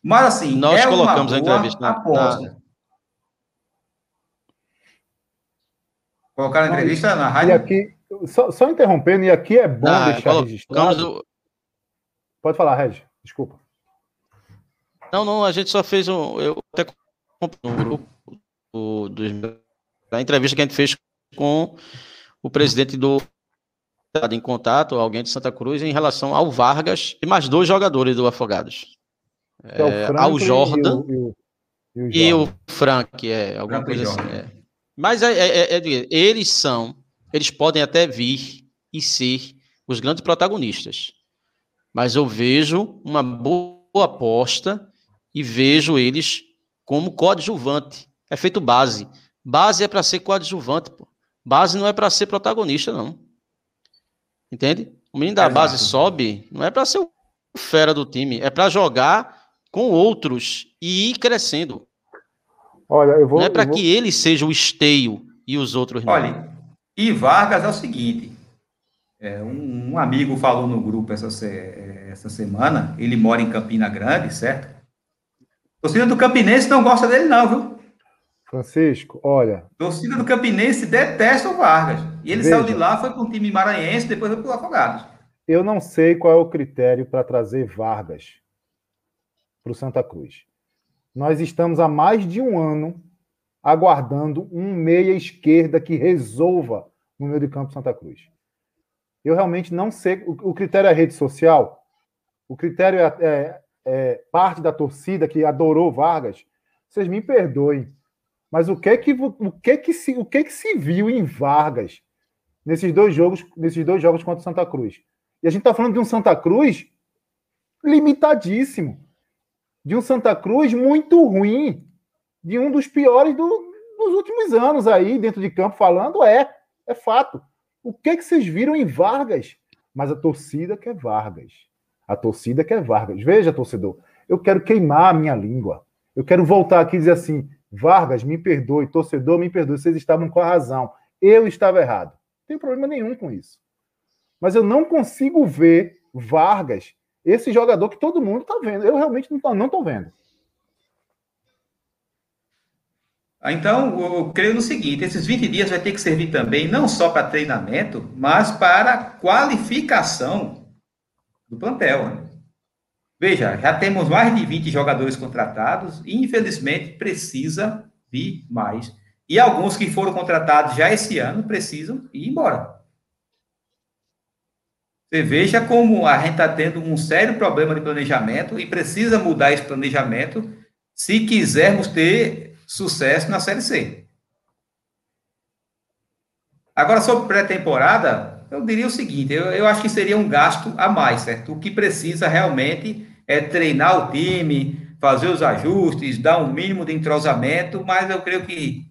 Mas assim, nós é colocamos a entrevista na, aposta. Na... Colocaram a entrevista na rádio. E aqui, só, só, interrompendo, e aqui é bom ah, deixar registrado. O... Pode falar, Regi, desculpa. Não, não, a gente só fez um. Eu até no grupo do, da entrevista que a gente fez com o presidente do em contato, alguém de Santa Cruz, em relação ao Vargas e mais dois jogadores do Afogados. É, é ao Jordan e o, e o, e o Frank, é, alguma Frank coisa assim. É. Mas é, é, é eles são, eles podem até vir e ser os grandes protagonistas. Mas eu vejo uma boa aposta e vejo eles como coadjuvante. É feito base. Base é para ser coadjuvante, pô. Base não é para ser protagonista, não. Entende? O menino da Exato. base sobe, não é para ser o fera do time, é para jogar com outros e ir crescendo. Olha, eu vou. Não é para vou... que ele seja o esteio e os outros não. Olha, e Vargas é o seguinte: é, um, um, amigo falou no grupo essa, essa semana, ele mora em Campina Grande, certo? Torcida do Campinense não gosta dele, não, viu? Francisco, olha. Torcida do Campinense detesta o Vargas. E ele veja, saiu de lá, foi para um time maranhense, depois foi para o Afogados. Eu não sei qual é o critério para trazer Vargas para o Santa Cruz. Nós estamos há mais de um ano aguardando um meia esquerda que resolva no meio de campo Santa Cruz. Eu realmente não sei. O, critério é rede social? O critério é, é, é, parte da torcida que adorou Vargas? Vocês me perdoem. Mas o que é que, o que, que, se, o que, que se viu em Vargas nesses dois jogos, nesses dois jogos contra o Santa Cruz? E a gente está falando de um Santa Cruz limitadíssimo de um Santa Cruz muito ruim, de um dos piores do, dos últimos anos aí, dentro de campo, falando, é, é fato. O que, é que vocês viram em Vargas? Mas a torcida quer Vargas. A torcida quer Vargas. Veja, torcedor, eu quero queimar a minha língua. Eu quero voltar aqui e dizer assim: Vargas, me perdoe, torcedor, me perdoe, vocês estavam com a razão. Eu estava errado. Não tem problema nenhum com isso. Mas eu não consigo ver Vargas esse jogador que todo mundo está vendo. Eu realmente não estou vendo. Ah, então, eu creio no seguinte: esses 20 dias vai ter que servir também não só para treinamento, mas para qualificação do plantel. Né? Veja, já temos mais de 20 jogadores contratados e, infelizmente, precisa vir mais. E alguns que foram contratados já esse ano precisam ir embora. Você veja como a gente está tendo um sério problema de planejamento e precisa mudar esse planejamento se quisermos ter sucesso na Série C. Agora, sobre pré-temporada, eu diria o seguinte: eu, eu acho que seria um gasto a mais, certo? O que precisa realmente é treinar o time, fazer os ajustes, dar um mínimo de entrosamento, mas eu creio que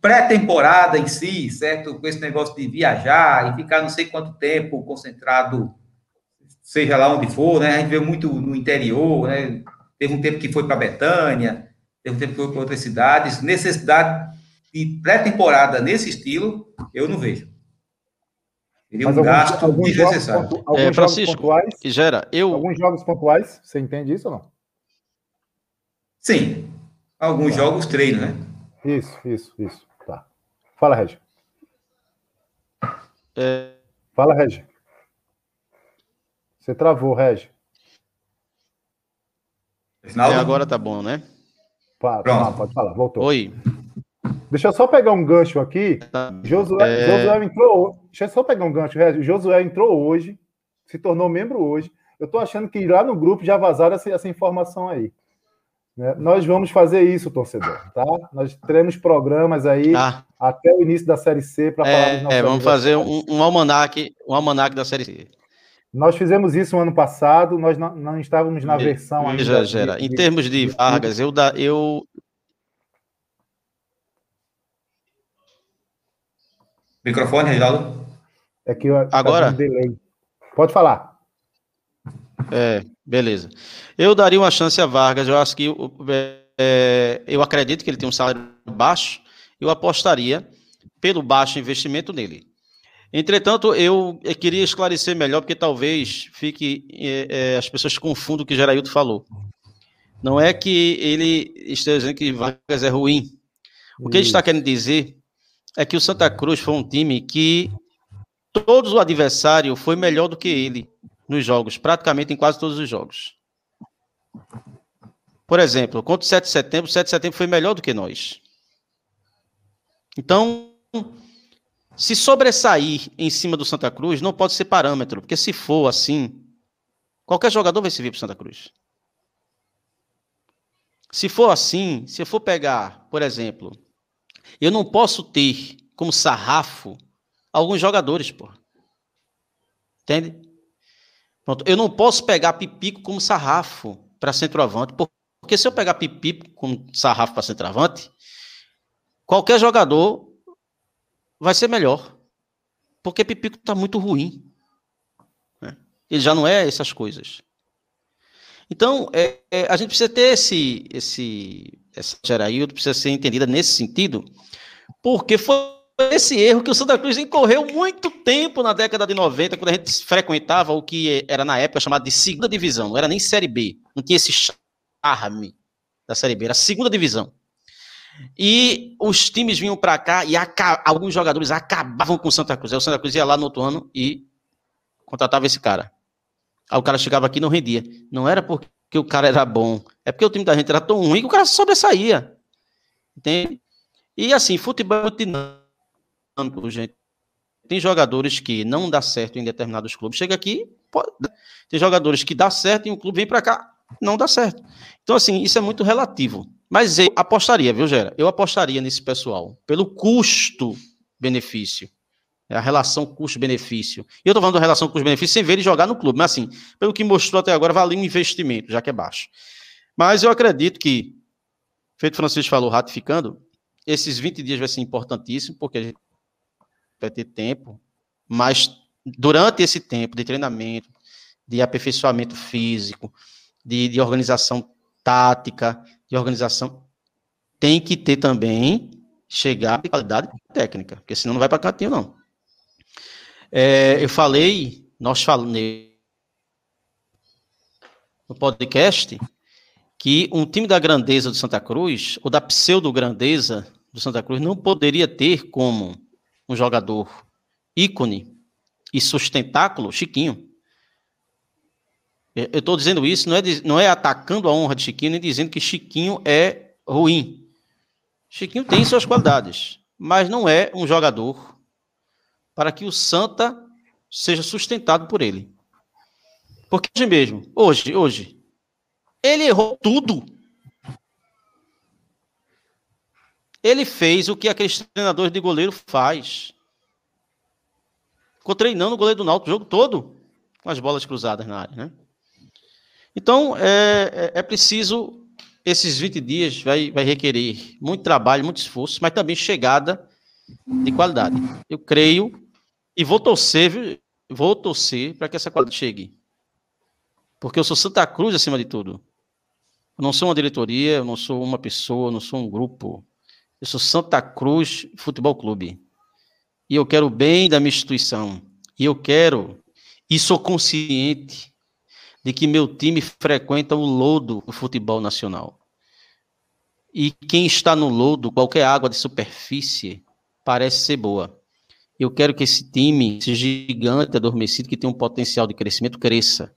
pré-temporada em si, certo? Com esse negócio de viajar e ficar não sei quanto tempo concentrado, seja lá onde for, né? A gente vê muito no interior, né? Teve um tempo que foi para Betânia, teve um tempo que foi para outras cidades. Necessidade de pré-temporada nesse estilo, eu não vejo. Seria um gasto alguns desnecessário. Jogos, alguns é, Francisco, pontuais, gera, eu... Alguns jogos pontuais, você entende isso ou não? Sim. Alguns tá. jogos treino, né? Isso, isso, isso. Tá. Fala, Regi. É... Fala, Regi. Você travou, Regi. É, agora tá bom, né? Pá, pá, pode falar, voltou. Oi. Deixa eu só pegar um gancho aqui. Tá. Josué, é... Josué entrou. Deixa eu só pegar um gancho. Josué entrou hoje, se tornou membro hoje. Eu tô achando que lá no grupo já vazaram essa, essa informação aí. Né? Nós vamos fazer isso, torcedor, tá? Nós teremos programas aí ah. até o início da Série C para é, falar dos nossos É, vamos fazer um, um almanac, um almanac da Série C. Nós fizemos isso no ano passado, nós não, não estávamos na versão Veja, ainda. Gera, de, em termos de, de Vargas, eu, da, eu. Microfone, Reginaldo? É que eu, tá Agora? Pode falar. É, beleza. Eu daria uma chance a Vargas, eu acho que é, eu acredito que ele tem um salário baixo, eu apostaria pelo baixo investimento nele. Entretanto, eu, eu queria esclarecer melhor, porque talvez fique. É, é, as pessoas confundam o que Geraildo falou. Não é que ele esteja dizendo que Vargas é ruim. O que ele está querendo dizer é que o Santa Cruz foi um time que todos o adversário foi melhor do que ele nos jogos, praticamente em quase todos os jogos. Por exemplo, contra o 7 de setembro, o 7 de setembro foi melhor do que nós. Então, se sobressair em cima do Santa Cruz, não pode ser parâmetro, porque se for assim, qualquer jogador vai servir para Santa Cruz. Se for assim, se eu for pegar, por exemplo, eu não posso ter como sarrafo alguns jogadores, pô. Entende? Pronto, eu não posso pegar Pipico como sarrafo para centroavante, porque se eu pegar Pipico como sarrafo para centroavante, qualquer jogador vai ser melhor. Porque Pipico está muito ruim. Né? Ele já não é essas coisas. Então, é, é, a gente precisa ter esse, esse, essa Geraildo precisa ser entendida nesse sentido, porque foi esse erro que o Santa Cruz incorreu muito tempo na década de 90, quando a gente frequentava o que era na época chamado de segunda divisão, não era nem Série B, não tinha esse charme da Série B, era segunda divisão. E os times vinham para cá e alguns jogadores acabavam com o Santa Cruz. Aí o Santa Cruz ia lá no outro ano e contratava esse cara. Aí o cara chegava aqui e não rendia. Não era porque o cara era bom, é porque o time da gente era tão ruim que o cara sobressaía. Entende? E assim, futebol é dinâmico, gente. Tem jogadores que não dá certo em determinados clubes. Chega aqui, pode... tem jogadores que dá certo em um clube, vem para cá, não dá certo. Então, assim, isso é muito relativo. Mas eu apostaria, viu, Gera? Eu apostaria nesse pessoal, pelo custo-benefício. É a relação custo-benefício. E eu tô falando da relação custo-benefício sem ver ele jogar no clube, mas assim, pelo que mostrou até agora, vale um investimento, já que é baixo. Mas eu acredito que, feito Francisco falou, ratificando, esses 20 dias vai ser importantíssimo, porque a gente vai ter tempo, mas durante esse tempo de treinamento, de aperfeiçoamento físico, de, de organização tática, de organização, tem que ter também chegar de qualidade técnica, porque senão não vai para cantinho, não. É, eu falei, nós falamos no podcast, que um time da grandeza do Santa Cruz, ou da pseudo-grandeza do Santa Cruz, não poderia ter como um jogador ícone e sustentáculo Chiquinho. Eu estou dizendo isso, não é, não é atacando a honra de Chiquinho, nem dizendo que Chiquinho é ruim. Chiquinho tem suas qualidades, mas não é um jogador para que o Santa seja sustentado por ele. Porque hoje mesmo, hoje, hoje, ele errou tudo. Ele fez o que aqueles treinadores de goleiro faz. Ficou treinando o goleiro do Náutico o jogo todo com as bolas cruzadas na área, né? Então, é, é, é preciso, esses 20 dias vai, vai requerer muito trabalho, muito esforço, mas também chegada de qualidade. Eu creio e vou torcer, vou torcer para que essa qualidade chegue. Porque eu sou Santa Cruz acima de tudo. Eu não sou uma diretoria, eu não sou uma pessoa, eu não sou um grupo. Eu sou Santa Cruz Futebol Clube. E eu quero o bem da minha instituição. E eu quero, e sou consciente de que meu time frequenta o lodo do futebol nacional. E quem está no lodo, qualquer água de superfície, parece ser boa. Eu quero que esse time, esse gigante adormecido, que tem um potencial de crescimento, cresça.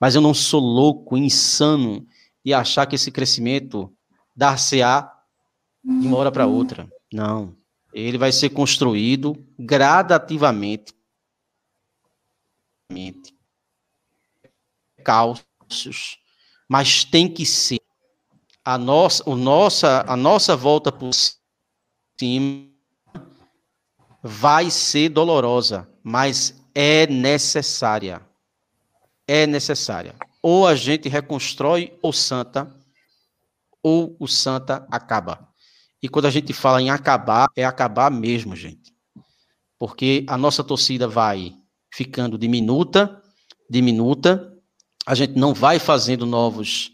Mas eu não sou louco, insano, e achar que esse crescimento dar-se-á de uma hora para outra. Não. Ele vai ser construído gradativamente. Cálcios, mas tem que ser a nossa, o nossa, a nossa volta por cima vai ser dolorosa, mas é necessária. É necessária. Ou a gente reconstrói o Santa, ou o Santa acaba. E quando a gente fala em acabar, é acabar mesmo, gente. Porque a nossa torcida vai ficando diminuta, diminuta, a gente não vai fazendo novos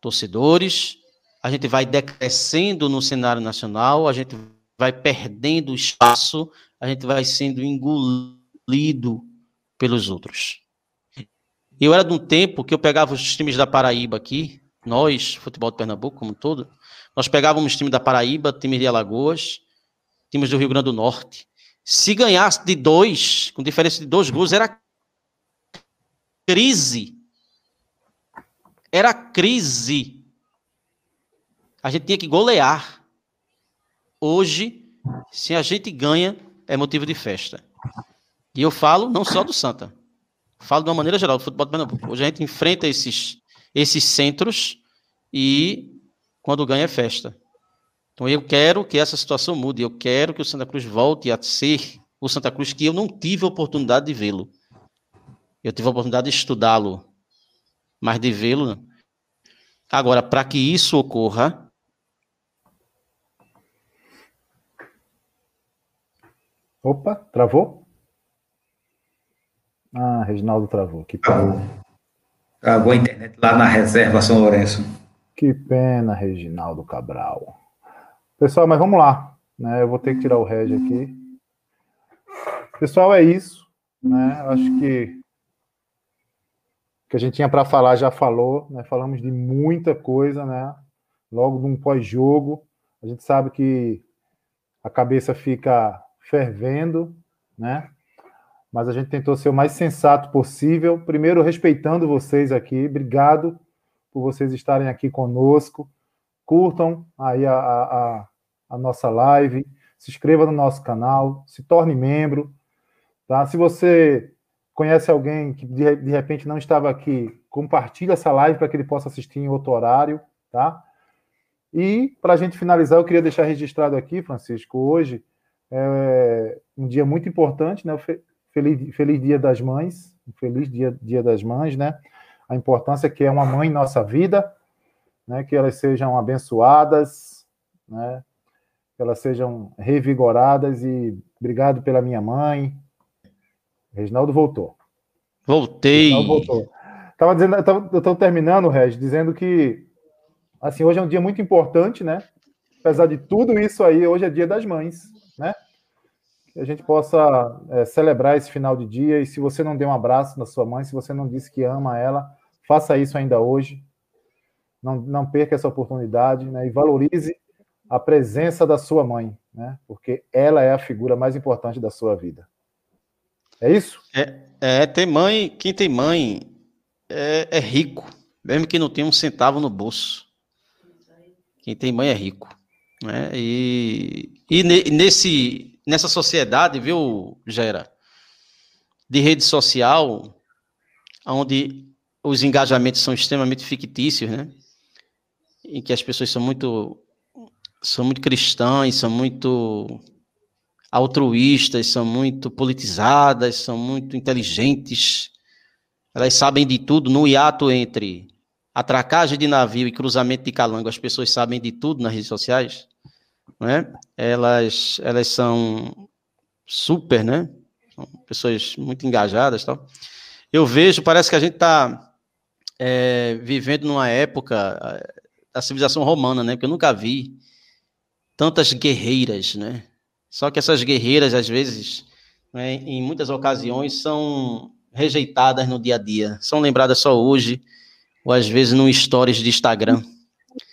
torcedores, a gente vai decrescendo no cenário nacional, a gente vai perdendo espaço, a gente vai sendo engolido pelos outros. Eu era de um tempo que eu pegava os times da Paraíba aqui, nós, futebol de Pernambuco como um todo, nós pegávamos times da Paraíba, times de Alagoas, times do Rio Grande do Norte. Se ganhasse de dois, com diferença de dois gols, era crise. Era crise. A gente tinha que golear. Hoje, se a gente ganha, é motivo de festa. E eu falo não só do Santa. Falo de uma maneira geral do futebol de Pernambuco. Hoje a gente enfrenta esses, esses centros e quando ganha é festa. Então eu quero que essa situação mude. Eu quero que o Santa Cruz volte a ser o Santa Cruz que eu não tive a oportunidade de vê-lo. Eu tive a oportunidade de estudá-lo, mas de vê-lo. Agora, para que isso ocorra, Opa, travou? Ah, Reginaldo travou. Que pena. Travou a internet lá na reserva São Lourenço. Que pena, Reginaldo Cabral. Pessoal, mas vamos lá. Né? Eu vou ter que tirar o Reg aqui. Pessoal, é isso. Né? Acho que que a gente tinha para falar já falou, né? Falamos de muita coisa, né? Logo num pós-jogo, a gente sabe que a cabeça fica fervendo, né? Mas a gente tentou ser o mais sensato possível. Primeiro, respeitando vocês aqui. Obrigado por vocês estarem aqui conosco. Curtam aí a, a, a nossa live. Se inscreva no nosso canal. Se torne membro. Tá? Se você conhece alguém que de, de repente não estava aqui, compartilhe essa live para que ele possa assistir em outro horário. Tá? E, para a gente finalizar, eu queria deixar registrado aqui, Francisco, hoje é um dia muito importante, né? Feliz, feliz Dia das Mães, feliz dia, dia das Mães, né? A importância que é uma mãe em nossa vida, né? Que elas sejam abençoadas, né? Que elas sejam revigoradas e obrigado pela minha mãe. Reginaldo voltou. Voltei. Reginaldo voltou. Tava dizendo, eu estou terminando, Reg, dizendo que assim hoje é um dia muito importante, né? Apesar de tudo isso aí, hoje é Dia das Mães né? Que a gente possa é, celebrar esse final de dia. E se você não deu um abraço na sua mãe, se você não disse que ama ela, faça isso ainda hoje. Não, não perca essa oportunidade, né? E valorize a presença da sua mãe, né? Porque ela é a figura mais importante da sua vida. É isso? É, é tem mãe, quem tem mãe é, é rico, mesmo que não tenha um centavo no bolso. Quem tem mãe é rico. Né? E, e nesse, nessa sociedade, viu, Gera, de rede social, onde os engajamentos são extremamente fictícios, né? Em que as pessoas são muito são muito cristãs, são muito altruístas, são muito politizadas, são muito inteligentes. Elas sabem de tudo no hiato entre atracagem de navio e cruzamento de calango. As pessoas sabem de tudo nas redes sociais né? Elas, elas são super, né? São pessoas muito engajadas, tal. Eu vejo, parece que a gente está é, vivendo numa época é, da civilização romana, né? Porque eu nunca vi tantas guerreiras, né? Só que essas guerreiras, às vezes, né, em muitas ocasiões, são rejeitadas no dia a dia, são lembradas só hoje, ou às vezes no stories de Instagram.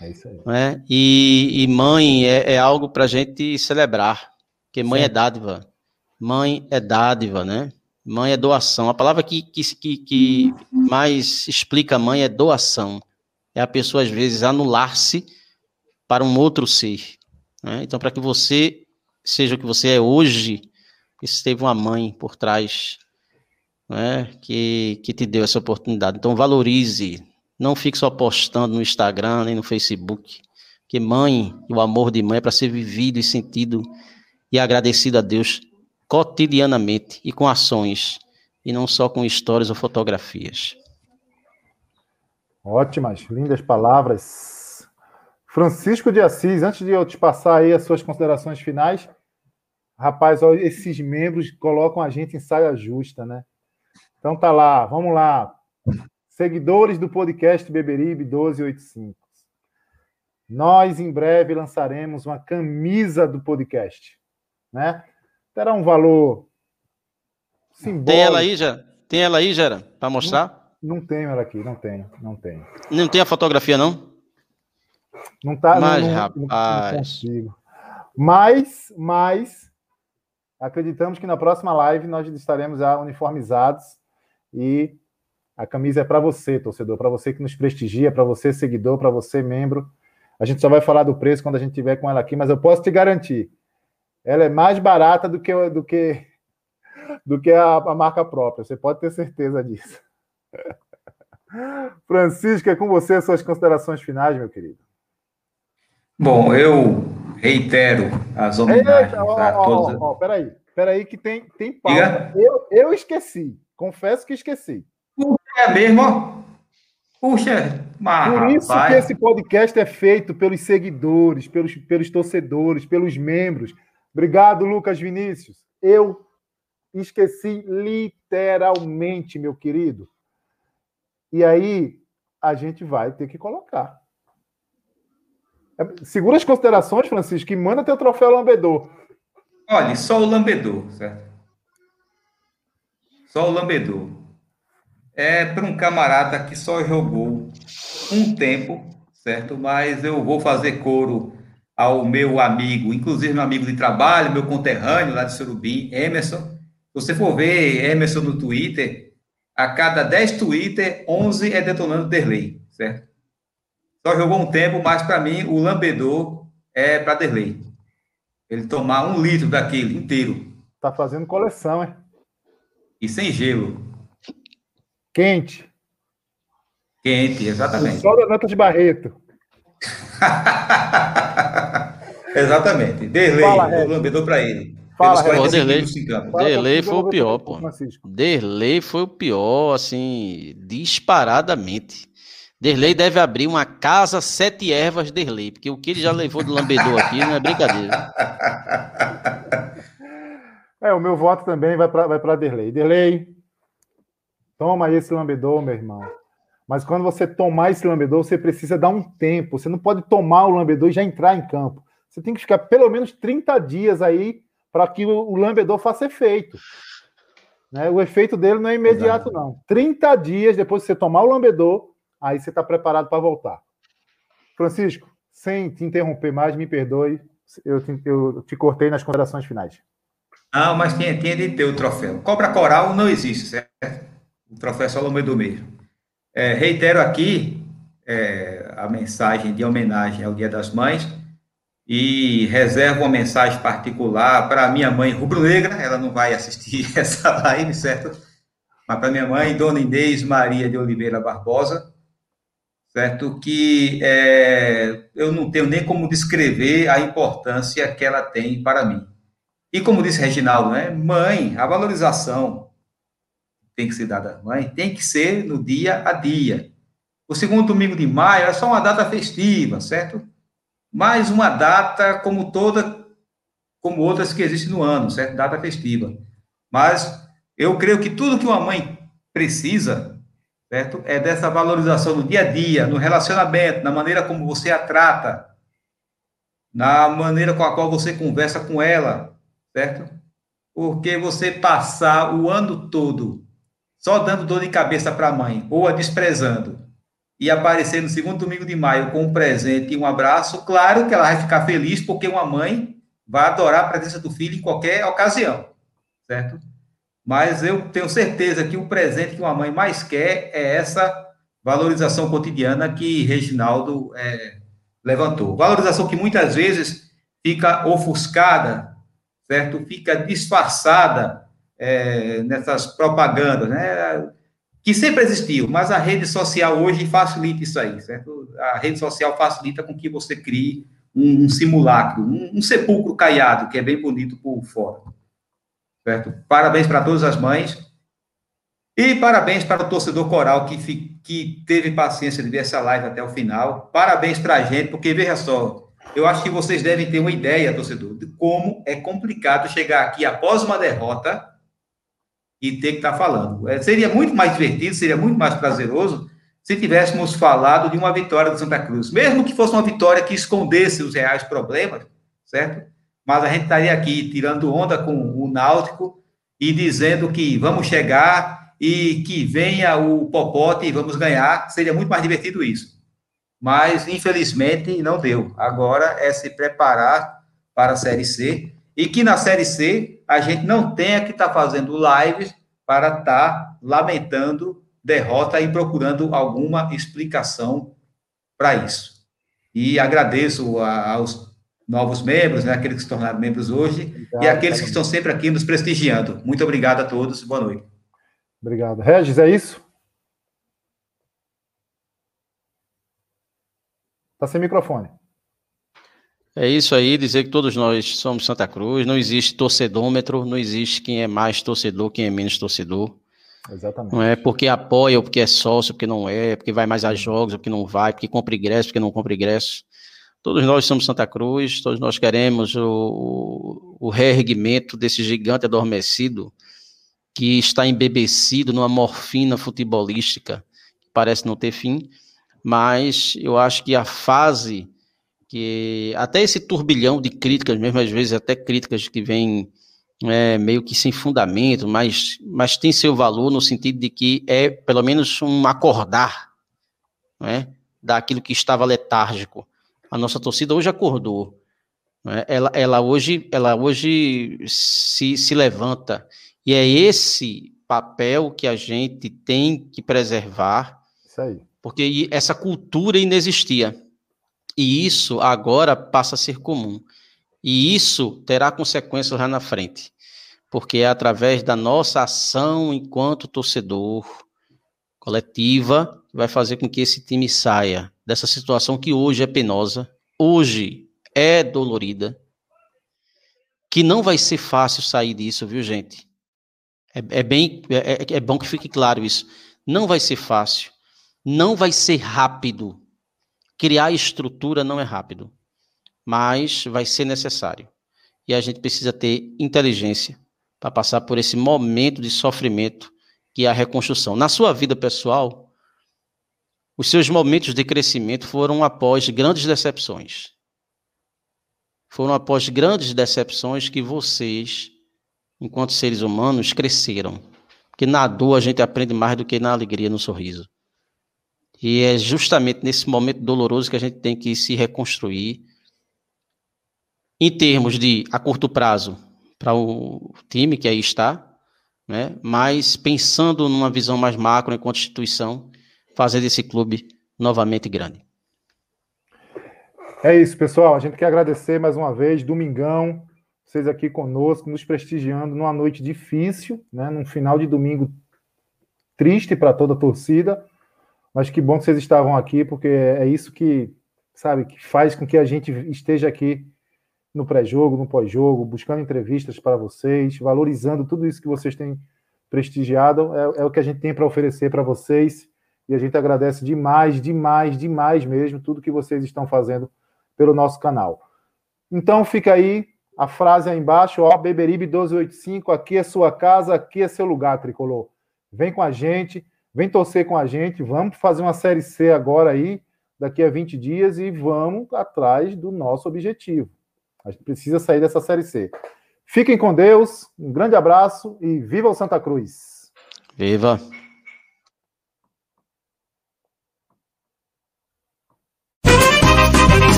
É isso aí. Né? E, e mãe é, é algo para a gente celebrar, porque mãe Sim. é dádiva. Mãe é dádiva, né? Mãe é doação. A palavra que, que, que, que mais explica mãe é doação. é a pessoa, às vezes, anular-se para um outro ser. Né? Então, para que você seja o que você é hoje, isso teve uma mãe por trás né, que, que te deu essa oportunidade. Então, valorize, não fique só postando no Instagram nem no Facebook, que mãe, o amor de mãe é para ser vivido e sentido e agradecido a Deus cotidianamente e com ações, e não só com histórias ou fotografias. Ótimas, lindas palavras. Francisco de Assis, antes de eu te passar aí as suas considerações finais, rapaz, ó, esses membros colocam a gente em saia justa, né? Então tá lá, vamos lá. Seguidores do podcast Beberibe 1285. Nós em breve lançaremos uma camisa do podcast, né? Terá um valor simbólico. Tem ela aí, já? Tem ela aí, Gera, para mostrar? Não, não tenho ela aqui, não tenho, não tenho. Não tem a fotografia, não? Não tá, mas, não, rapaz. Não, consigo. Mas, mas, acreditamos que na próxima live nós estaremos já uniformizados e a camisa é para você, torcedor, para você que nos prestigia, para você, seguidor, para você, membro. A gente só vai falar do preço quando a gente tiver com ela aqui, mas eu posso te garantir, ela é mais barata do que, do que, do que a, a marca própria. Você pode ter certeza disso. Francisco, é com você as suas considerações finais, meu querido. Bom, eu reitero as homenagens Eita, ó, a todos. Ó, ó, peraí, peraí, que tem, tem pauta. Eu, eu esqueci, confesso que esqueci. É mesmo? Puxa, mas, Por isso rapaz. que esse podcast é feito pelos seguidores, pelos, pelos torcedores, pelos membros. Obrigado, Lucas Vinícius. Eu esqueci literalmente, meu querido. E aí a gente vai ter que colocar. Segura as considerações, Francisco, e manda teu troféu lambedor. Olha, só o lambedor, certo? Só o lambedor. É para um camarada que só jogou um tempo, certo? Mas eu vou fazer coro ao meu amigo, inclusive meu amigo de trabalho, meu conterrâneo lá de Surubim, Emerson. Se você for ver Emerson no Twitter, a cada 10 Twitter, 11 é detonando Derlei, certo? Só jogou um tempo, mas para mim o lambedor é para Derlei. Ele tomar um litro daquele inteiro. Tá fazendo coleção, hein? E sem gelo. Quente. Quente, exatamente. Só da nota de Barreto. exatamente. Derlei, o lambedor para ele. Fala, Pô, Derlei, Derlei foi o pior, pô. Derlei foi o pior, assim, disparadamente. Derlei deve abrir uma casa sete ervas Derlei, porque o que ele já levou do lambedor aqui não é brincadeira. É, o meu voto também vai para vai Derlei. Derlei, toma esse lambedor, meu irmão. Mas quando você tomar esse lambedor, você precisa dar um tempo. Você não pode tomar o lambedor e já entrar em campo. Você tem que ficar pelo menos 30 dias aí para que o lambedor faça efeito. Né? O efeito dele não é imediato, Exato. não. 30 dias depois de você tomar o lambedor, aí você está preparado para voltar. Francisco, sem te interromper mais, me perdoe, eu te, eu te cortei nas considerações finais. Não, mas tinha, tinha de ter o troféu. Cobra coral não existe, certo? O troféu é só do mesmo. É, reitero aqui é, a mensagem de homenagem ao Dia das Mães e reservo uma mensagem particular para minha mãe rubro-negra, ela não vai assistir essa live, certo? Mas para minha mãe, Dona Inês Maria de Oliveira Barbosa, certo? Que é, eu não tenho nem como descrever a importância que ela tem para mim. E como disse Reginaldo, né? Mãe, a valorização tem que ser dada à mãe, tem que ser no dia a dia. O segundo domingo de maio é só uma data festiva, certo? Mais uma data como toda, como outras que existem no ano, certo? Data festiva. Mas eu creio que tudo que uma mãe precisa certo? É dessa valorização no dia a dia, no relacionamento, na maneira como você a trata, na maneira com a qual você conversa com ela, certo? Porque você passar o ano todo só dando dor de cabeça para a mãe ou a desprezando e aparecer no segundo domingo de maio com um presente e um abraço, claro que ela vai ficar feliz porque uma mãe vai adorar a presença do filho em qualquer ocasião, certo? Mas eu tenho certeza que o presente que uma mãe mais quer é essa valorização cotidiana que Reginaldo é, levantou. Valorização que muitas vezes fica ofuscada, certo? Fica disfarçada é, nessas propagandas, né? Que sempre existiu, mas a rede social hoje facilita isso aí, certo? A rede social facilita com que você crie um, um simulacro, um, um, sepulcro caiado, que é bem bonito por fora, certo? Parabéns para todas as mães e parabéns para o torcedor coral que, que teve paciência de ver essa live até o final. Parabéns para a gente, porque veja só, eu acho que vocês devem ter uma ideia, torcedor, de como é complicado chegar aqui após uma derrota e ter que estar tá falando. É, seria muito mais divertido, seria muito mais prazeroso se tivéssemos falado de uma vitória do Santa Cruz, mesmo que fosse uma vitória que escondesse os reais problemas, certo? Mas a gente estaria aqui tirando onda com o Náutico e dizendo que vamos chegar e que venha o Popote e vamos ganhar. Seria muito mais divertido isso. Mas, infelizmente, não deu. Agora é se preparar para a Série C e que na Série C a gente não tenha que estar tá fazendo lives para estar tá lamentando derrota e procurando alguma explicação para isso. E agradeço a, aos novos membros, né, aqueles que se tornaram membros hoje, obrigado, e aqueles que estão sempre aqui nos prestigiando. Muito obrigado a todos, boa noite. Obrigado. Regis, é isso? Está sem microfone. É isso aí, dizer que todos nós somos Santa Cruz, não existe torcedômetro, não existe quem é mais torcedor, quem é menos torcedor. Exatamente. Não é porque apoia, ou porque é sócio, porque não é, porque vai mais a jogos, ou porque não vai, porque compra ingresso, porque não compra ingresso. Todos nós somos Santa Cruz, todos nós queremos o, o reerguimento desse gigante adormecido que está embebecido numa morfina futebolística, que parece não ter fim, mas eu acho que a fase que até esse turbilhão de críticas, mesmo às vezes até críticas que vêm é, meio que sem fundamento, mas, mas tem seu valor no sentido de que é pelo menos um acordar é, daquilo que estava letárgico. A nossa torcida hoje acordou. É? Ela, ela hoje, ela hoje se, se levanta. E é esse papel que a gente tem que preservar. Porque essa cultura inexistia. E isso agora passa a ser comum. E isso terá consequências lá na frente. Porque é através da nossa ação enquanto torcedor coletiva vai fazer com que esse time saia dessa situação que hoje é penosa, hoje é dolorida, que não vai ser fácil sair disso, viu, gente? É, é bem, é, é, é bom que fique claro isso. Não vai ser fácil, não vai ser rápido, Criar estrutura não é rápido, mas vai ser necessário. E a gente precisa ter inteligência para passar por esse momento de sofrimento que é a reconstrução. Na sua vida pessoal, os seus momentos de crescimento foram após grandes decepções. Foram após grandes decepções que vocês, enquanto seres humanos, cresceram. Porque na dor a gente aprende mais do que na alegria, no sorriso. E é justamente nesse momento doloroso que a gente tem que se reconstruir em termos de a curto prazo para o time que aí está, né? Mas pensando numa visão mais macro enquanto instituição, fazer desse clube novamente grande. É isso, pessoal. A gente quer agradecer mais uma vez, domingão, vocês aqui conosco, nos prestigiando numa noite difícil, né? Num final de domingo triste para toda a torcida, mas que bom que vocês estavam aqui, porque é isso que, sabe, que faz com que a gente esteja aqui no pré-jogo, no pós-jogo, buscando entrevistas para vocês, valorizando tudo isso que vocês têm prestigiado. É, é o que a gente tem para oferecer para vocês. E a gente agradece demais, demais, demais mesmo tudo que vocês estão fazendo pelo nosso canal. Então fica aí a frase aí embaixo, ó, Beberibe 1285, aqui é sua casa, aqui é seu lugar, tricolor. Vem com a gente Vem torcer com a gente, vamos fazer uma série C agora aí, daqui a 20 dias, e vamos atrás do nosso objetivo. A gente precisa sair dessa série C. Fiquem com Deus, um grande abraço e viva o Santa Cruz! Viva!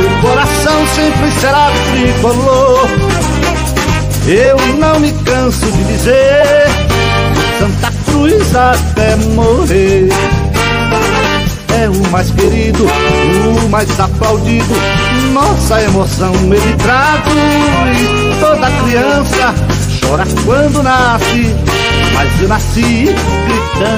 Meu coração sempre será tricolor. Eu não me canso de dizer Santa Cruz até morrer. É o mais querido, o mais aplaudido. Nossa emoção ele traduz. Toda criança chora quando nasce, mas eu nasci gritando.